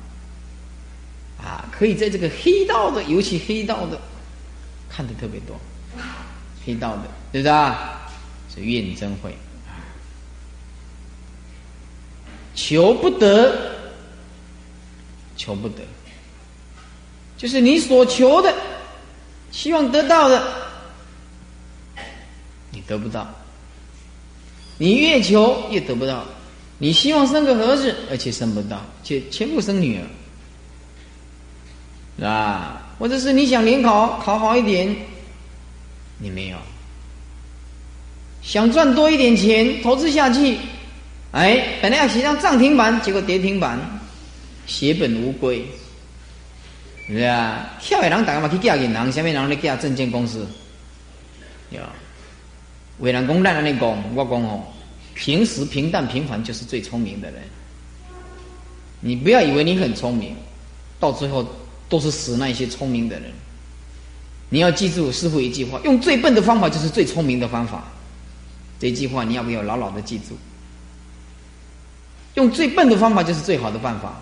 啊，可以在这个黑道的，尤其黑道的，看的特别多，黑道的，对不对啊？是验证会，求不得，求不得，就是你所求的，希望得到的，你得不到，你越求越得不到。你希望生个儿子，而且生不到，且全部生女儿，是吧？或者是你想联考考好一点，你没有；想赚多一点钱投资下去，哎，本来要写上涨停板，结果跌停板，血本无归，是啊？跳的人打嘛去嫁银行，下面人咧嫁证券公司，有，为人讲咱安尼讲，我讲哦。平时平淡平凡就是最聪明的人。你不要以为你很聪明，到最后都是死那些聪明的人。你要记住师傅一句话：用最笨的方法就是最聪明的方法。这句话你要不要牢牢的记住？用最笨的方法就是最好的办法。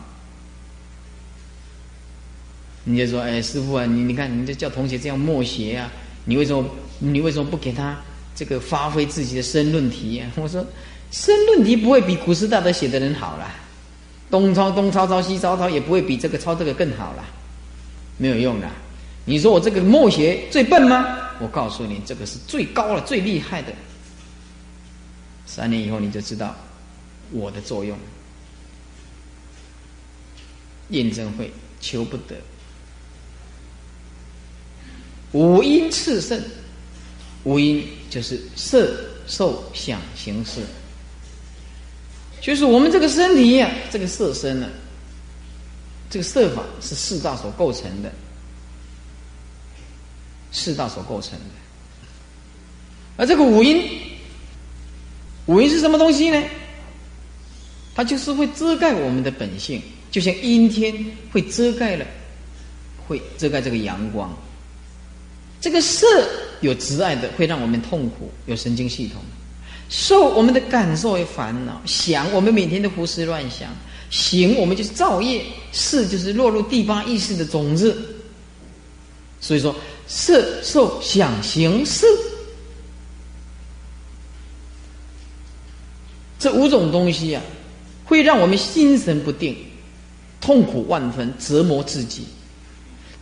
你就说：“哎，师傅啊，你你看，你就叫同学这样默写啊，你为什么你为什么不给他？”这个发挥自己的申论题啊，*laughs* 我说申论题不会比古斯大德写的人好了，东抄东抄抄西抄抄，也不会比这个抄这个更好了，没有用的。你说我这个默写最笨吗？我告诉你，这个是最高了、最厉害的。三年以后你就知道我的作用。验证会求不得，五阴炽盛，五阴就是色、受、想、行、识，就是我们这个身体呀，这个色身呢，这个色法是四大所构成的。四大所构成的，而这个五音，五音是什么东西呢？它就是会遮盖我们的本性，就像阴天会遮盖了，会遮盖这个阳光。这个色有执爱的，会让我们痛苦，有神经系统；受我们的感受为烦恼，想我们每天都胡思乱想，行我们就是造业，事就是落入第八意识的种子。所以说。色受想行识，这五种东西啊，会让我们心神不定，痛苦万分，折磨自己。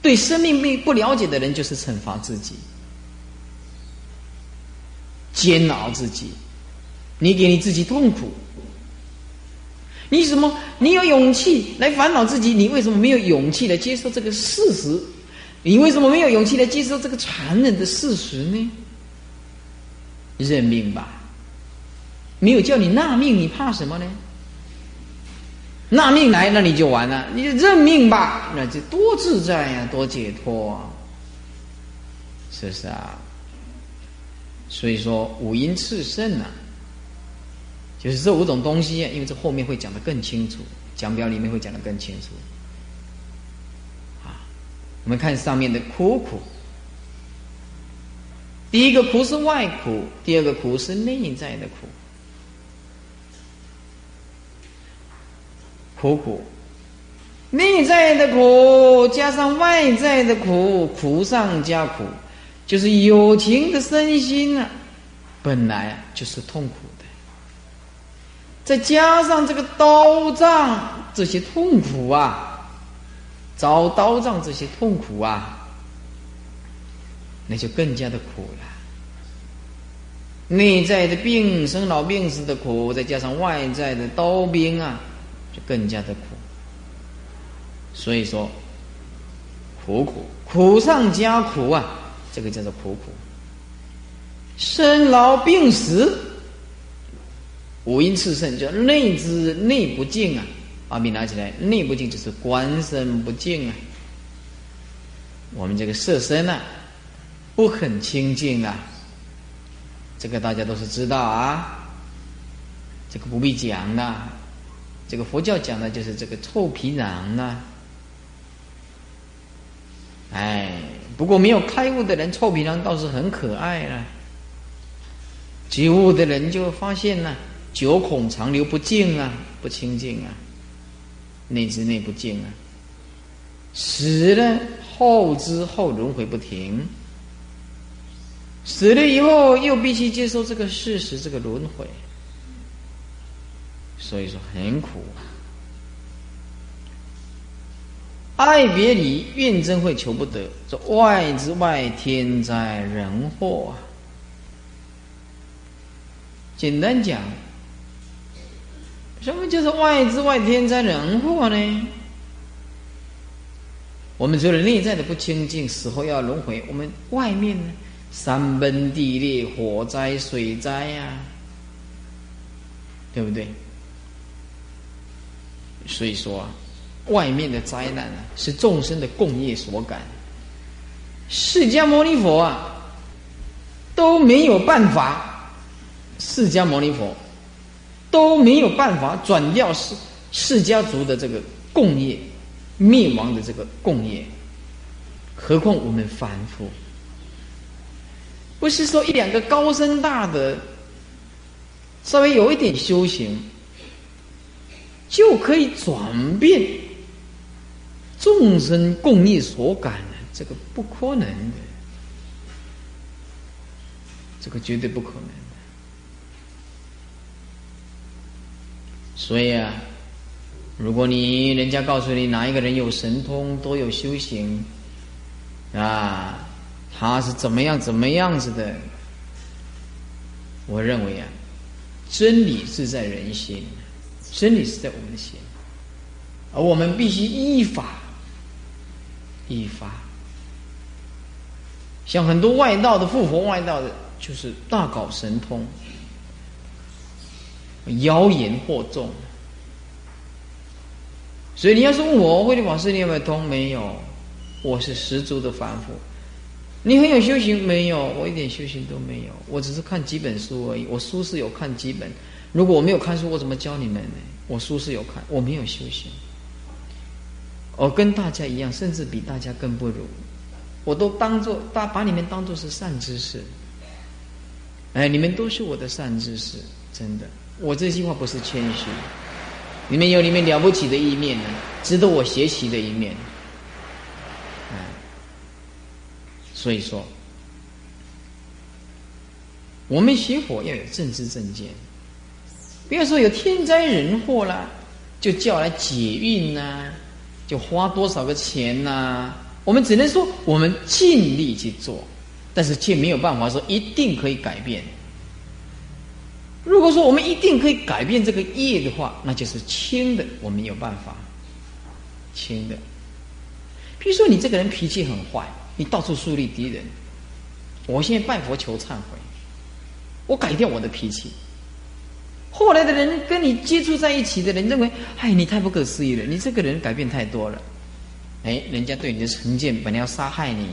对生命不不了解的人，就是惩罚自己，煎熬自己。你给你自己痛苦，你什么？你有勇气来烦恼自己，你为什么没有勇气来接受这个事实？你为什么没有勇气来接受这个残忍的事实呢？认命吧，没有叫你纳命，你怕什么呢？纳命来，那你就完了。你就认命吧，那就多自在呀，多解脱，啊是不是啊？所以说五阴炽盛啊，就是这五种东西，因为这后面会讲的更清楚，讲表里面会讲的更清楚。啊我们看上面的苦苦，第一个苦是外苦，第二个苦是内在的苦。苦苦，内在的苦加上外在的苦，苦上加苦，就是有情的身心啊，本来就是痛苦的，再加上这个刀杖这些痛苦啊。遭刀杖这些痛苦啊，那就更加的苦了。内在的病、生老病死的苦，再加上外在的刀兵啊，就更加的苦。所以说，苦苦苦上加苦啊，这个叫做苦苦。生老病死，五阴炽盛，叫内之内不净啊。把笔拿起来，内不净就是观身不净啊。我们这个色身啊，不很清净啊。这个大家都是知道啊，这个不必讲的。这个佛教讲的就是这个臭皮囊呢。哎，不过没有开悟的人，臭皮囊倒是很可爱了。觉悟的人就发现呢，九孔长流不净啊，不清净啊。内之内不净啊，死了后之后轮回不停，死了以后又必须接受这个事实，这个轮回，所以说很苦。爱别离，怨憎会，求不得，这外之外，天灾人祸啊。简单讲。什么就是外之外天灾人祸呢？我们除了内在的不清净，死后要轮回，我们外面呢，山崩地裂、火灾、水灾呀，对不对？所以说啊，外面的灾难啊，是众生的共业所感。释迦牟尼佛啊，都没有办法，释迦牟尼佛。都没有办法转掉世世家族的这个共业灭亡的这个共业，何况我们凡夫？不是说一两个高深大的，稍微有一点修行，就可以转变众生共业所感的，这个不可能的，这个绝对不可能。所以啊，如果你人家告诉你哪一个人有神通，都有修行，啊，他是怎么样怎么样子的？我认为啊，真理是在人心，真理是在我们的心，而我们必须依法，依法。像很多外道的复活外道的，就是大搞神通，妖言惑众。所以你要是问我慧律法师你有没有通？没有，我是十足的凡夫。你很有修行没有？我一点修行都没有，我只是看几本书而已。我书是有看几本，如果我没有看书，我怎么教你们呢？我书是有看，我没有修行。我跟大家一样，甚至比大家更不如。我都当做大把你们当做是善知识。哎，你们都是我的善知识，真的。我这句话不是谦虚。你们有你们了不起的一面呢，值得我学习的一面。嗯，所以说，我们学佛要有正知正见，不要说有天灾人祸啦，就叫来解运呐，就花多少个钱呐。我们只能说我们尽力去做，但是却没有办法说一定可以改变。如果说我们一定可以改变这个业的话，那就是轻的，我们有办法。轻的，比如说你这个人脾气很坏，你到处树立敌人，我现在拜佛求忏悔，我改掉我的脾气。后来的人跟你接触在一起的人认为，哎，你太不可思议了，你这个人改变太多了。哎，人家对你的成见本来要杀害你，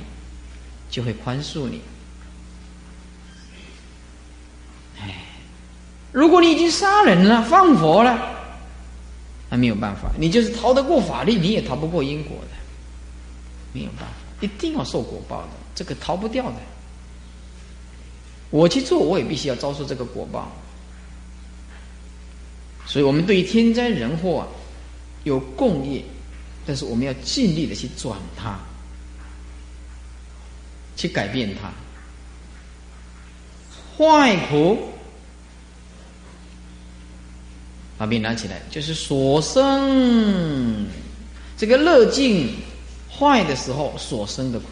就会宽恕你。哎如果你已经杀人了、放火了，那没有办法，你就是逃得过法律，你也逃不过因果的，没有办法，一定要受果报的，这个逃不掉的。我去做，我也必须要遭受这个果报。所以我们对于天灾人祸啊，有共业，但是我们要尽力的去转它，去改变它，坏苦。把笔拿起来，就是所生这个乐境坏的时候所生的苦，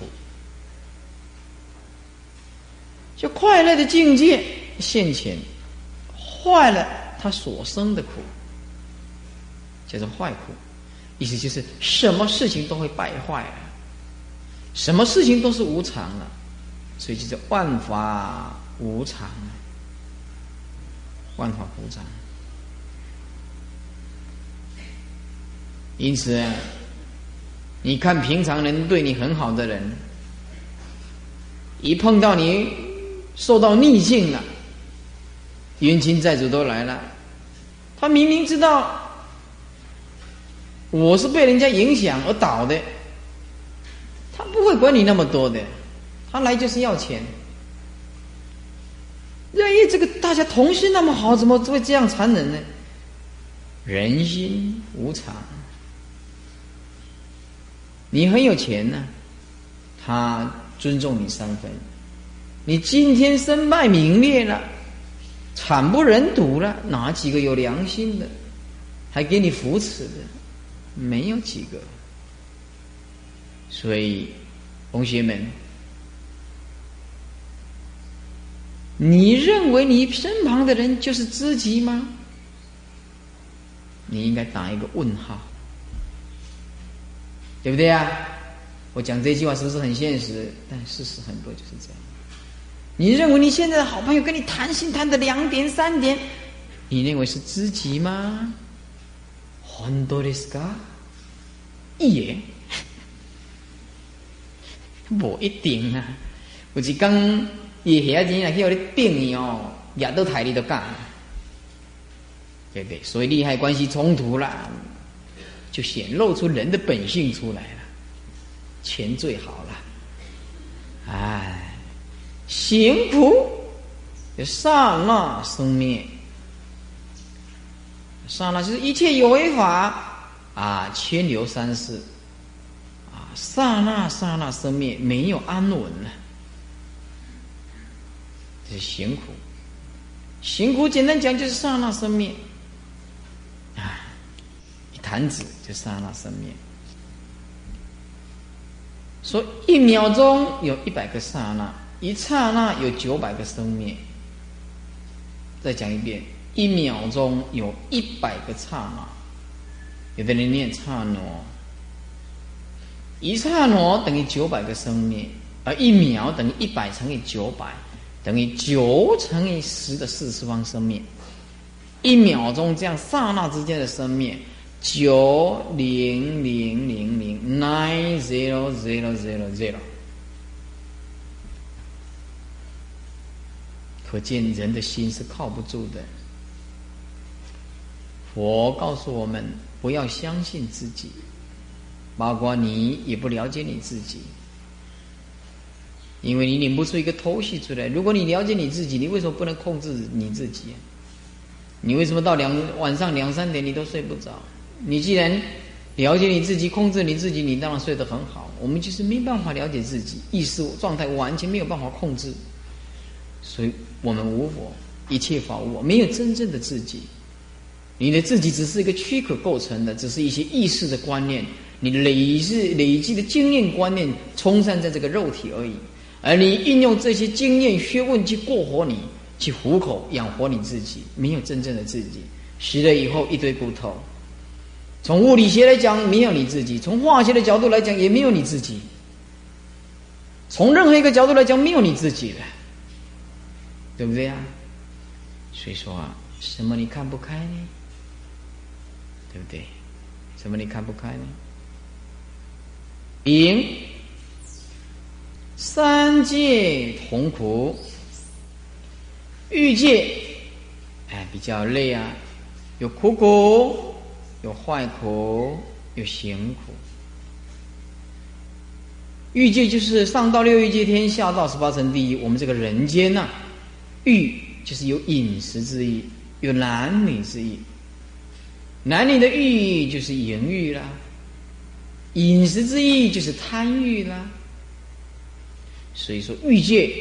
就快乐的境界现前坏了，他所生的苦叫做坏苦，意思就是什么事情都会败坏了，什么事情都是无常了，所以就叫万法无常，万法无常。因此，你看平常人对你很好的人，一碰到你受到逆境了，冤亲债主都来了，他明明知道我是被人家影响而倒的，他不会管你那么多的，他来就是要钱。因为这个大家同心那么好，怎么会这样残忍呢？人心无常。你很有钱呢，他尊重你三分；你今天身败名裂了，惨不忍睹了，哪几个有良心的，还给你扶持的？没有几个。所以，同学们，你认为你身旁的人就是知己吗？你应该打一个问号。对不对啊？我讲这句话是不是很现实？但事实很多就是这样。你认为你现在的好朋友跟你谈心谈的两点三点，你认为是知己吗？很多的是噶，一言，*laughs* 不一定啊。有一刚夜下天来去我的病哦，也都台里都干，对不对？所以利害关系冲突啦。就显露出人的本性出来了，钱最好了，哎，行苦，刹那生灭，刹那就是一切有为法啊，千流三世，啊，刹那刹那生灭，没有安稳了，这是行苦，行苦简单讲就是刹那生灭。啊，一弹指就刹那生灭。说一秒钟有一百个刹那，一刹那有九百个生灭。再讲一遍，一秒钟有一百个刹那，有的人念刹那，一刹那等于九百个生灭，而一秒等于一百乘以九百，等于九乘以十的四次方生灭。一秒钟这样刹那之间的生灭。九零零零零 nine zero zero zero zero，可见人的心是靠不住的。佛告诉我们，不要相信自己，包括你也不了解你自己，因为你领不出一个头绪出来。如果你了解你自己，你为什么不能控制你自己？你为什么到两晚上两三点你都睡不着？你既然了解你自己，控制你自己，你当然睡得很好。我们就是没办法了解自己，意识状态完全没有办法控制，所以我们无我，一切法无我，没有真正的自己。你的自己只是一个躯壳构成的，只是一些意识的观念，你累是累积的经验观念冲散在这个肉体而已。而你运用这些经验学问去过活你，去糊口养活你自己，没有真正的自己。死了以后一堆骨头。从物理学来讲，没有你自己；从化学的角度来讲，也没有你自己。从任何一个角度来讲，没有你自己的，对不对呀？所以说啊，什么你看不开呢？对不对？什么你看不开呢？因三界同苦，欲界哎比较累啊，有苦苦。有坏苦，有行苦。欲界就是上到六欲界天，下到十八层地狱。我们这个人间呐，欲就是有饮食之意，有男女之意。男女的欲就是淫欲啦，饮食之意就是贪欲啦。所以说，欲界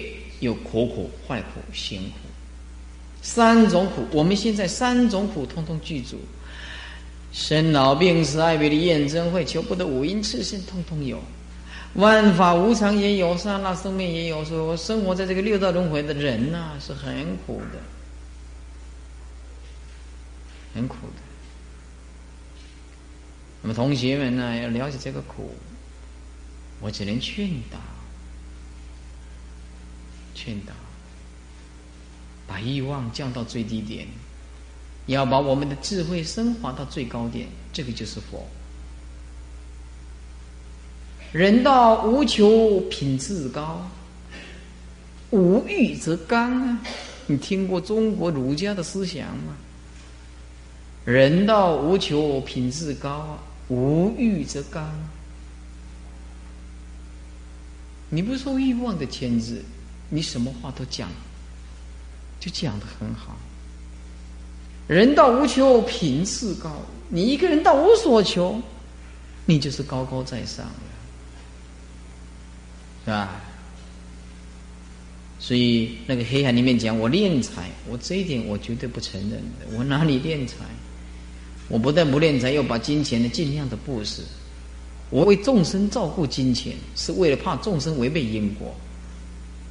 有苦苦、坏苦、行苦三种苦。我们现在三种苦通通具足。生老病死、爱别离、怨憎会、求不得、五阴炽盛，通通有；万法无常也有，刹那生命也有。说生活在这个六道轮回的人呐，是很苦的，很苦的。那么同学们呢，要了解这个苦，我只能劝导，劝导，把欲望降到最低点。要把我们的智慧升华到最高点，这个就是佛。人道无求品质高，无欲则刚啊！你听过中国儒家的思想吗？人道无求品质高啊，无欲则刚。你不受欲望的牵制，你什么话都讲，就讲的很好。人道无求，品次高。你一个人道无所求，你就是高高在上了，是吧？所以那个黑暗里面讲我敛财，我这一点我绝对不承认的。我哪里敛财？我不但不敛财，又把金钱的尽量的布施。我为众生照顾金钱，是为了怕众生违背因果，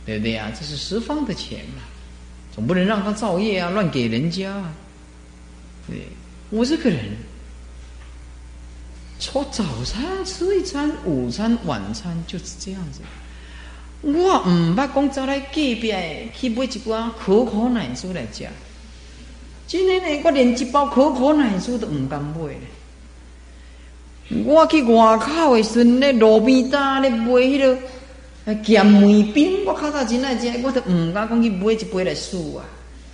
对不对呀？这是十方的钱嘛，总不能让他造业啊，乱给人家啊。对，我这个人，从早餐吃一餐，午餐、晚餐就是这样子。我唔捌讲走来隔壁去买一罐可可奶珠来食。今天呢，我连一包可可奶珠都唔敢买我去外口的时，咧路边摊咧买迄个咸梅饼，我较早真爱食，我都唔敢讲去买一杯来试啊，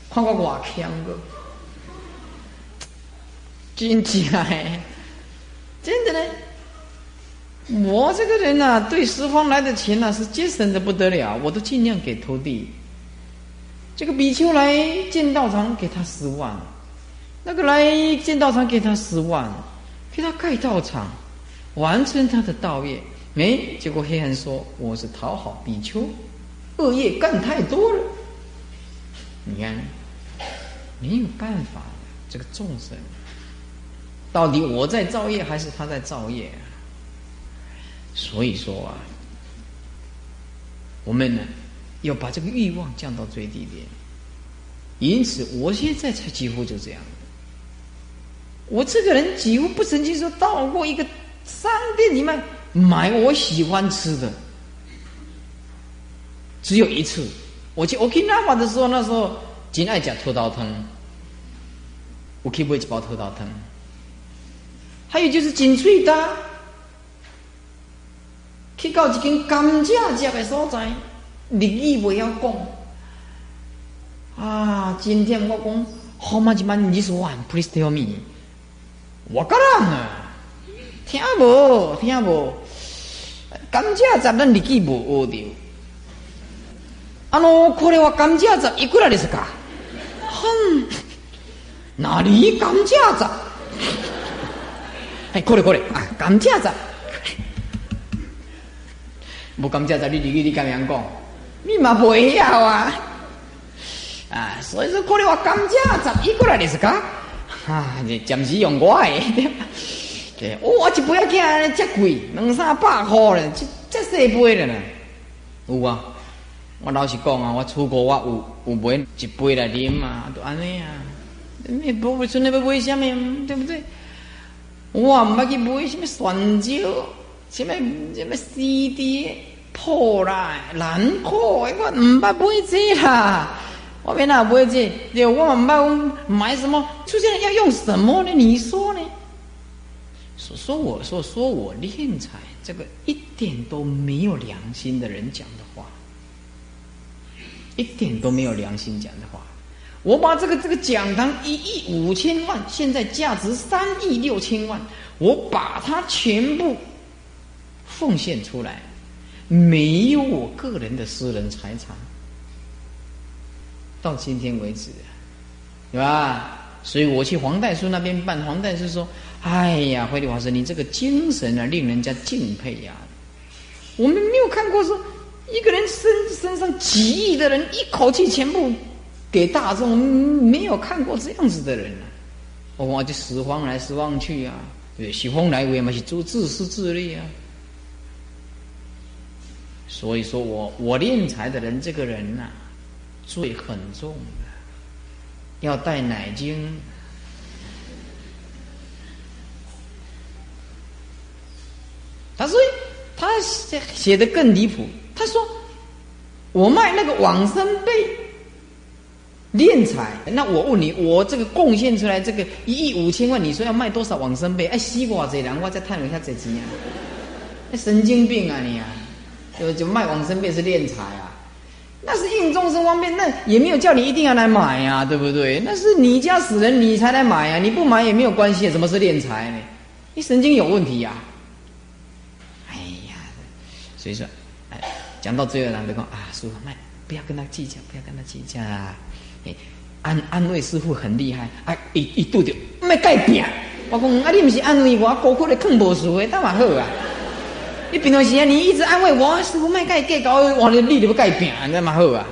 看我外强个。真假哎，真的呢。我这个人呐，对十方来的钱呐是节省的不得了，我都尽量给徒弟。这个比丘来建道场，给他十万；那个来建道场，给他十万，给他盖道场，完成他的道业。没结果，黑暗说我是讨好比丘，恶业干太多了。你看，没有办法，这个众生。到底我在造业还是他在造业？所以说啊，我们呢要把这个欲望降到最低点。因此，我现在才几乎就这样。我这个人几乎不曾经说到过一个商店里面买我喜欢吃的，只有一次。我去 Okinawa 的时候，那时候真爱吃土豆汤，我去买一包土豆汤。还有就是金翠的，去到一间甘蔗汁的所在，日语不要讲。啊，今天我讲 How much money this one? Please tell me. 我个人啊，听无听无，甘蔗汁咱日记无学着。あのこれは甘蔗汁いくらですか？哼，哪里甘蔗汁？*laughs* 哎，これこれ啊，甘蔗汁。 无甘蔗汁，你日记你敢样讲？你嘛袂晓啊！啊，所以说これは甘蔗汁いくらですか？啊，这暂时用我的，*laughs* 对，我一杯啊，遮贵，两三百块咧，这这细杯了呢。有啊，我老实讲啊，我出国我有有买一杯来啉嘛，都安尼啊。你不会说你要买什么，对不对？我唔捌去买什么酸酒， 什么什么 CD 破啦、蓝可，我唔捌买这啦。我边那不会这，对，我买买什么？出现了要用什么呢？你说呢？说说我说说我敛财，这个一点都没有良心的人讲的话，一点都没有良心讲的话。我把这个这个讲堂一亿五千万，现在价值三亿六千万，我把它全部奉献出来，没有我个人的私人财产。到今天为止，对吧？所以我去黄代书那边办，黄代书说：“哎呀，慧理法师，你这个精神啊，令人家敬佩呀！我们没有看过说一个人身身上几亿的人，一口气全部给大众，没有看过这样子的人啊！我就十荒来十方去啊，对，十方来为嘛是做自私自利啊？所以说我我练财的人，这个人呐。”罪很重的，要带奶精。他说，他写写的更离谱。他说，我卖那个往生被敛财，那我问你，我这个贡献出来这个一亿五千万，你说要卖多少往生被？哎，西瓜这人，我再探一下这钱啊！神经病啊你啊！就就卖往生被是敛财啊！那是应众生方便，那也没有叫你一定要来买呀，对不对？那是你家死人，你才来买呀，你不买也没有关系。什么是敛财呢？你神经有问题呀！哎呀，所以说，哎，讲到最后，人就讲啊，师傅，卖不要跟他计较，不要跟他计较啊。哎，安安慰师傅很厉害，啊，一一度就没改变。我讲啊，你不是安慰我，高苦的更无事的，那嘛好啊。你平常时啊你一直安慰我，师傅卖改改搞，我的力都不改变，那蛮好啊。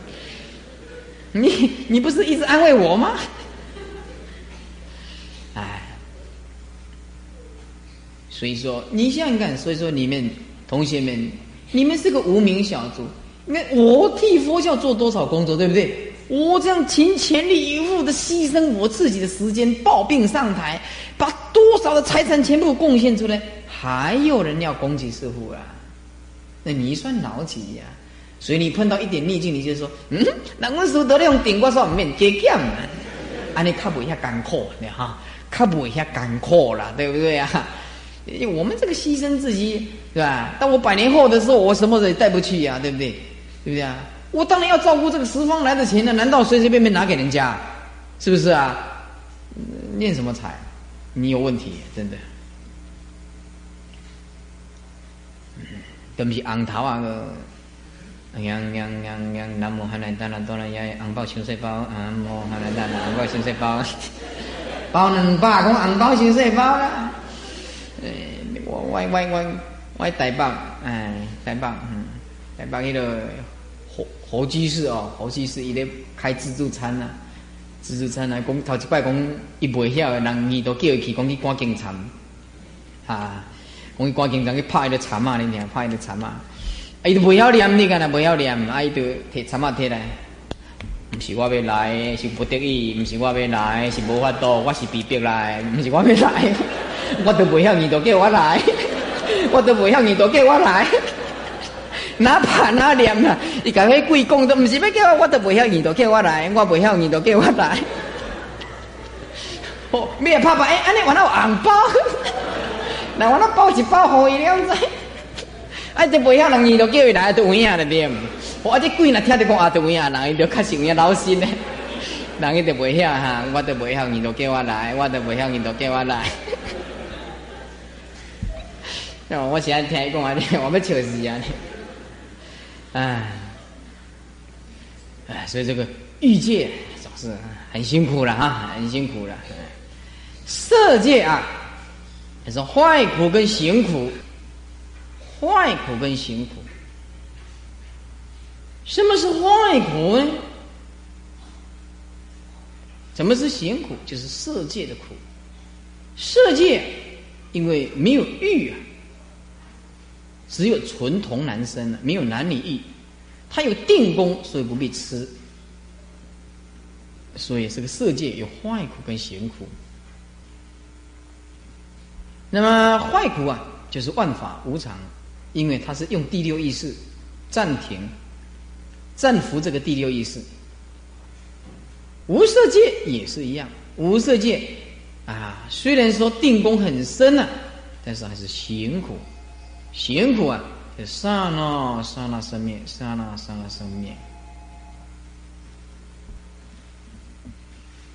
*laughs* 你你不是一直安慰我吗？*laughs* 哎，所以说你想想看，所以说你们同学们，你们是个无名小卒。你看我替佛教做多少工作，对不对？我这样尽全力以赴的牺牲我自己的时间，抱病上台，把多少的财产全部贡献出来。还有人要攻击师傅啊？那你算老几呀？所以你碰到一点逆境，你就说：“嗯，那我师傅都用顶过上面给减啊，啊，你看不一下干苦的哈，看不一下干苦了，对不对啊？我们这个牺牲自己，对吧？但我百年后的时候，我什么也带不去呀，对不对？对不对啊？我当然要照顾这个十方来的钱呢，难道随随便便拿给人家？是不是啊？念什么财？你有问题，真的。”都是红头啊个，让让让让南无汉来达那多那耶红包小细包，南无汉来达那红包小细包，包两百讲红包小细包啦。诶，我我我我我台北，哎，台北，嗯，台北迄个侯侯居士哦，侯居士伊咧开自助餐呐，自助餐来讲，头一摆讲伊袂晓的人，伊都叫伊去讲去赶警察，啊，我赶警察去拍伊个惨啊，你听，拍伊个惨啊，伊都袂晓念，你干那袂晓念，啊，伊就摕惨啊摕来，毋是我要来，是不得已，毋是我要来，是无法度，我是被逼来，毋是我要来，我都袂晓，你都叫我来，我都袂晓，你都叫我来。哪怕哪念啦，伊甲迄鬼讲都毋是要叫我，我都袂晓念，都叫我来，我袂晓念，都叫我来。哦，咩拍拍？哎，安尼我那有红包，那我那包一包互伊了知？*laughs* 啊，就袂晓人伊就叫伊来，都有影了念。我这鬼若听着讲啊，都有影，人伊就较是有影老实呢。*laughs* 人伊就袂晓哈，我都袂晓念，都叫我来，我都袂晓念，都叫我来。那 *laughs* 我现在听伊讲啊，我要笑死啊！哎，哎，所以这个欲界总是很辛苦了哈，很辛苦了。色界啊，是坏苦跟行苦，坏苦跟行苦。什么是坏苦呢？怎么是行苦？就是色界的苦。色界因为没有欲啊。只有纯童男生了，没有男女欲。他有定功，所以不必吃。所以这个色界有坏苦跟咸苦。那么坏苦啊，就是万法无常，因为它是用第六意识暂停、暂伏这个第六意识。无色界也是一样，无色界啊，虽然说定功很深啊，但是还是辛苦。辛苦啊！就刹那刹那生灭，刹那刹那生灭。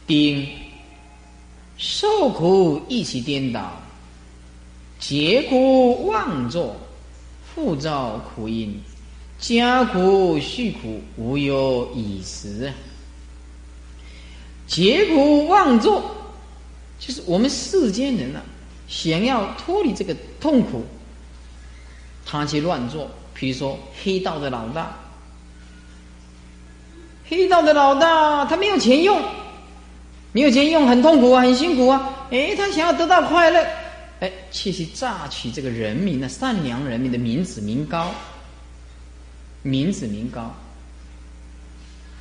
丁受苦一起颠倒，结苦妄作，复造苦因，加苦续苦，无有已时。结苦妄作，就是我们世间人啊，想要脱离这个痛苦。他去乱做，比如说黑道的老大，黑道的老大他没有钱用，没有钱用很痛苦啊，很辛苦啊。哎，他想要得到快乐，哎，去去榨取这个人民的善良人民的民脂民膏，民脂民膏。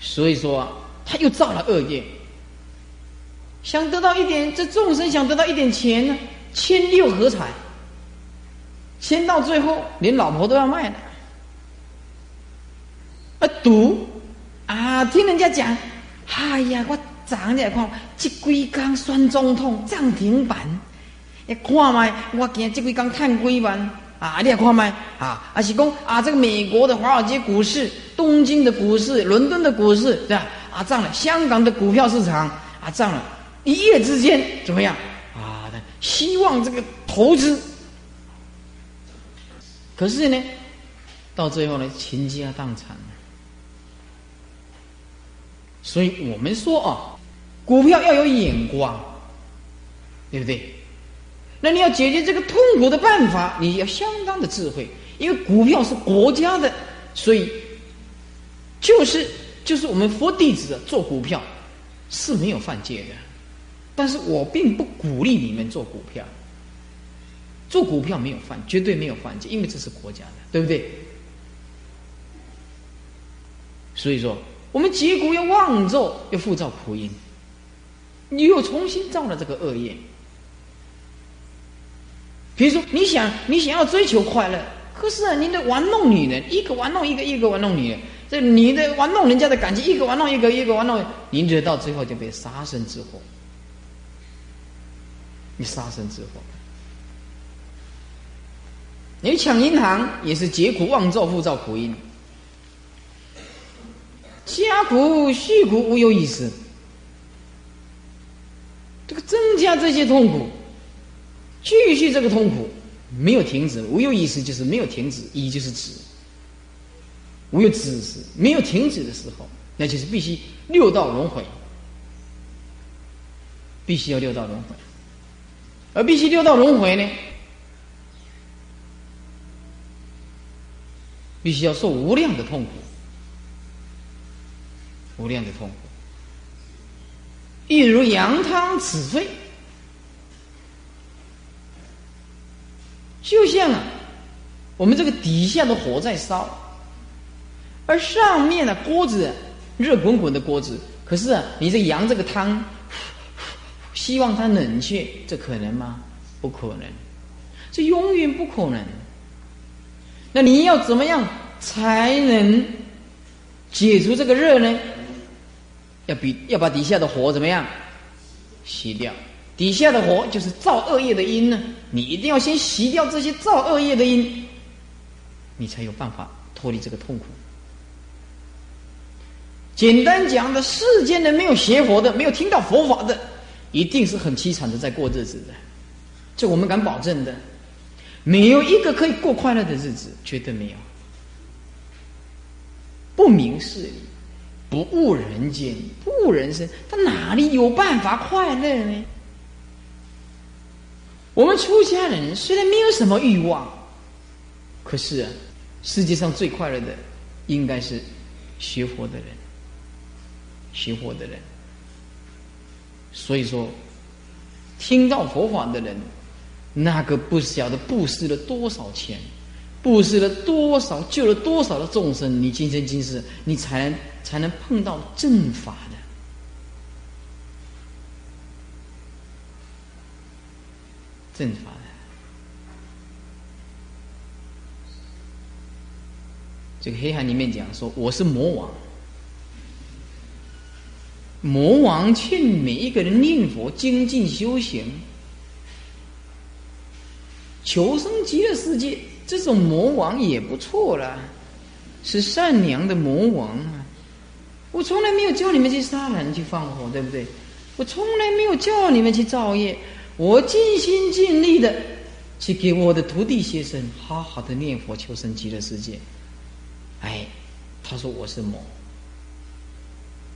所以说他又造了恶业，想得到一点，这众生想得到一点钱呢，千六合彩。签到最后，连老婆都要卖了。啊，赌啊！听人家讲，哎呀，我昨日看这几工选总统涨停板，你看卖，我今这几工赚几万啊！你也看卖啊！啊是讲啊，这个美国的华尔街股市、东京的股市、伦敦的股市，对吧？啊涨了，香港的股票市场啊涨了，一夜之间怎么样？啊，希望这个投资。可是呢，到最后呢，倾家荡产。所以我们说啊，股票要有眼光，对不对？那你要解决这个痛苦的办法，你要相当的智慧，因为股票是国家的，所以就是就是我们佛弟子做股票是没有犯戒的，但是我并不鼓励你们做股票。做股票没有犯，绝对没有犯戒，因为这是国家的，对不对？所以说，我们结果要妄咒，要复造苦因，你又重新造了这个恶业。比如说，你想你想要追求快乐，可是啊，你的玩弄女人，一个玩弄一个，一个玩弄女人，这你的玩弄人家的感情，一个玩弄一个，一个玩弄，你惹到最后就被杀身之祸，你杀身之祸。你抢银行也是劫苦妄造，复造苦因，加苦续苦无有意思。这个增加这些痛苦，继续这个痛苦没有停止，无有意思就是没有停止，一就是止，无有止时，没有停止的时候，那就是必须六道轮回，必须要六道轮回，而必须六道轮回呢？必须要受无量的痛苦，无量的痛苦。一如羊汤止沸，就像啊，我们这个底下的火在烧，而上面的锅子热滚滚的锅子，可是啊，你这羊这个汤，*laughs* 希望它冷却，这可能吗？不可能，这永远不可能。那你要怎么样才能解除这个热呢？要比要把底下的火怎么样熄掉？底下的火就是造恶业的因呢。你一定要先熄掉这些造恶业的因，你才有办法脱离这个痛苦。简单讲的，世间的没有学佛的，没有听到佛法的，一定是很凄惨的在过日子的。这我们敢保证的，没有一个可以过快乐的日子，绝对没有。不明事理。不悟人间，不悟人生，他哪里有办法快乐呢？我们出家人虽然没有什么欲望，可是啊，世界上最快乐的应该是学佛的人，学佛的人。所以说，听到佛法的人，那个不晓得布施了多少钱，布施了多少，救了多少的众生，你今生今世，你才能。才能碰到正法的正法的。这个黑海里面讲说，我是魔王，魔王劝每一个人念佛、精进修行、求生极乐世界，这种魔王也不错了，是善良的魔王啊。我从来没有叫你们去杀人、去放火，对不对？我从来没有叫你们去造业，我尽心尽力的去给我的徒弟学生好好的念佛、求生极乐世界。哎，他说我是魔，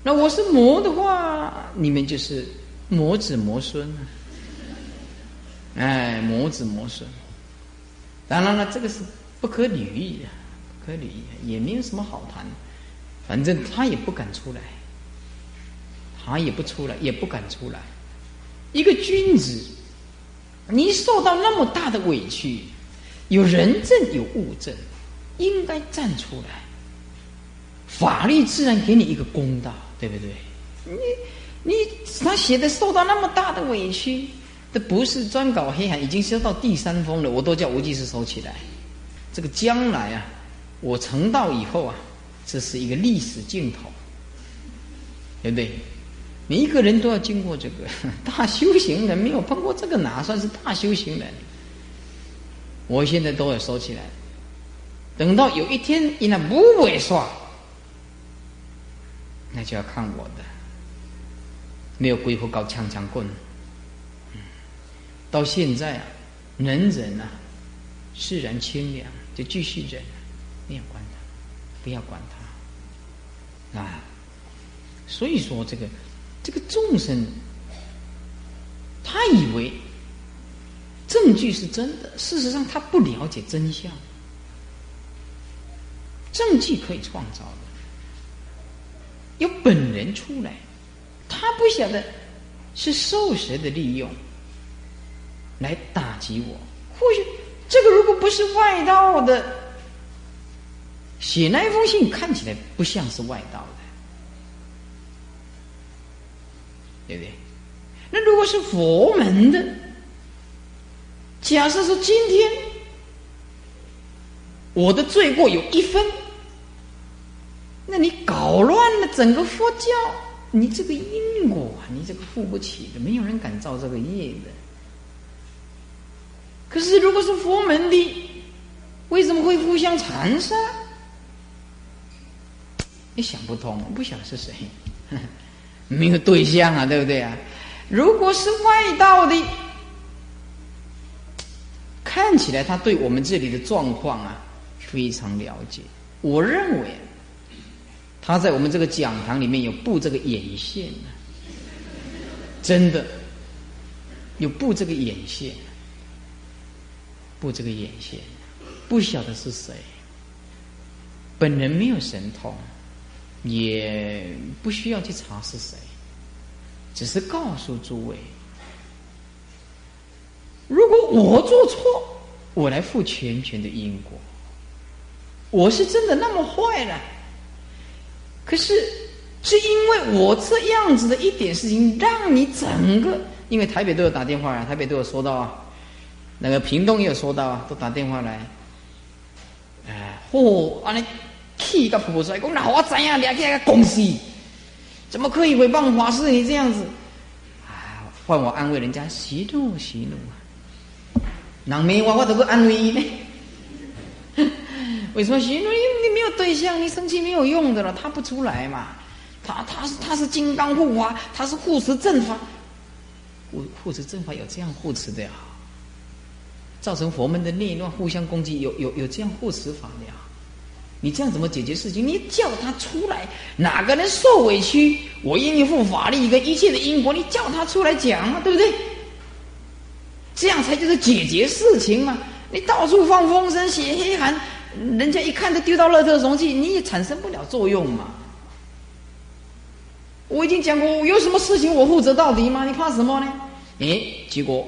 那我是魔的话，你们就是魔子魔孙啊！哎，魔子魔孙，当然了，这个是不可理喻的，不可理喻，也没有什么好谈。反正他也不敢出来，他也不出来，也不敢出来。一个君子，你受到那么大的委屈，有人证有物证，应该站出来。法律自然给你一个公道，对不对？你你他写的受到那么大的委屈，这不是专搞黑海，已经收到第三封了，我都叫无忌师收起来。这个将来啊，我成道以后啊。这是一个历史镜头，对不对？每一个人都要经过这个 *laughs* 大修行人，没有碰过这个哪算是大修行人？我现在都要收起来，等到有一天你那不萎缩，那就要看我的，没有鬼火搞枪枪棍。到现在啊，能忍啊，释然清凉，就继续忍，不要管他，不要管他。啊，所以说这个这个众生，他以为证据是真的，事实上他不了解真相。证据可以创造的，有本人出来，他不晓得是受谁的利用来打击我。或许这个如果不是外道的。写那一封信看起来不像是外道的，对不对？那如果是佛门的，假设说今天我的罪过有一分，那你搞乱了整个佛教，你这个因果，你这个付不起的，没有人敢造这个业的。可是如果是佛门的，为什么会互相残杀？你想不通，不想是谁，没有对象啊，对不对啊？如果是外道的，看起来他对我们这里的状况啊非常了解。我认为他在我们这个讲堂里面有布这个眼线呢，真的有布这个眼线，布这个眼线，不晓得是谁，本人没有神通。也不需要去查是谁，只是告诉诸位，如果我做错，我来负全权的因果。我是真的那么坏了？可是是因为我这样子的一点事情，让你整个，因为台北都有打电话啊，台北都有收到啊，那个屏东也有收到啊，都打电话来，哎，嚯，啊你气个婆出来，讲那我怎样两个公司？怎么可以诽谤法师？你这样子，啊，换我安慰人家，息怒息怒啊！人没我，我怎么安慰呢？*laughs* 为什么息怒？你你没有对象，你生气没有用的了，他不出来嘛。他他是他是金刚护法，他是护持正法，护护持正法有这样护持的呀？造成佛门的内乱，互相攻击，有有有这样护持法的呀？你这样怎么解决事情？你叫他出来，哪个人受委屈，我愿意负法律跟一切的因果。你叫他出来讲嘛，对不对？这样才就是解决事情嘛。你到处放风声、写黑函，人家一看都丢到垃圾容器，你也产生不了作用嘛。我已经讲过，有什么事情我负责到底吗？你怕什么呢？哎，结果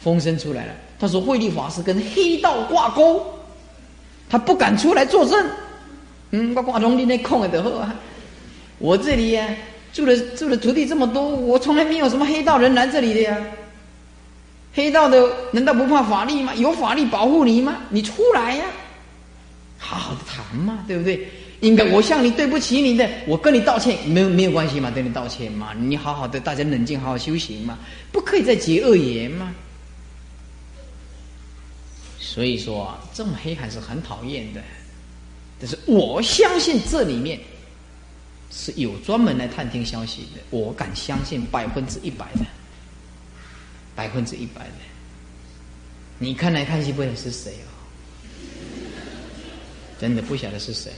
风声出来了，他说慧利法师跟黑道挂钩。他不敢出来作证，嗯，我挂中你那空的好啊。我这里呀住了住了徒弟这么多，我从来没有什么黑道人来这里的呀。黑道的难道不怕法律吗？有法律保护你吗？你出来呀，好好的谈嘛，对不对？应该我向你对不起你的，我跟你道歉，没有没有关系嘛，跟你道歉嘛，你好好的，大家冷静，好好修行嘛，不可以再结恶缘嘛。所以说啊，这么黑还是很讨厌的。但是我相信这里面是有专门来探听消息的，我敢相信百分之一百的，百分之一百的。你看来看去不晓得是谁哦，真的不晓得是谁。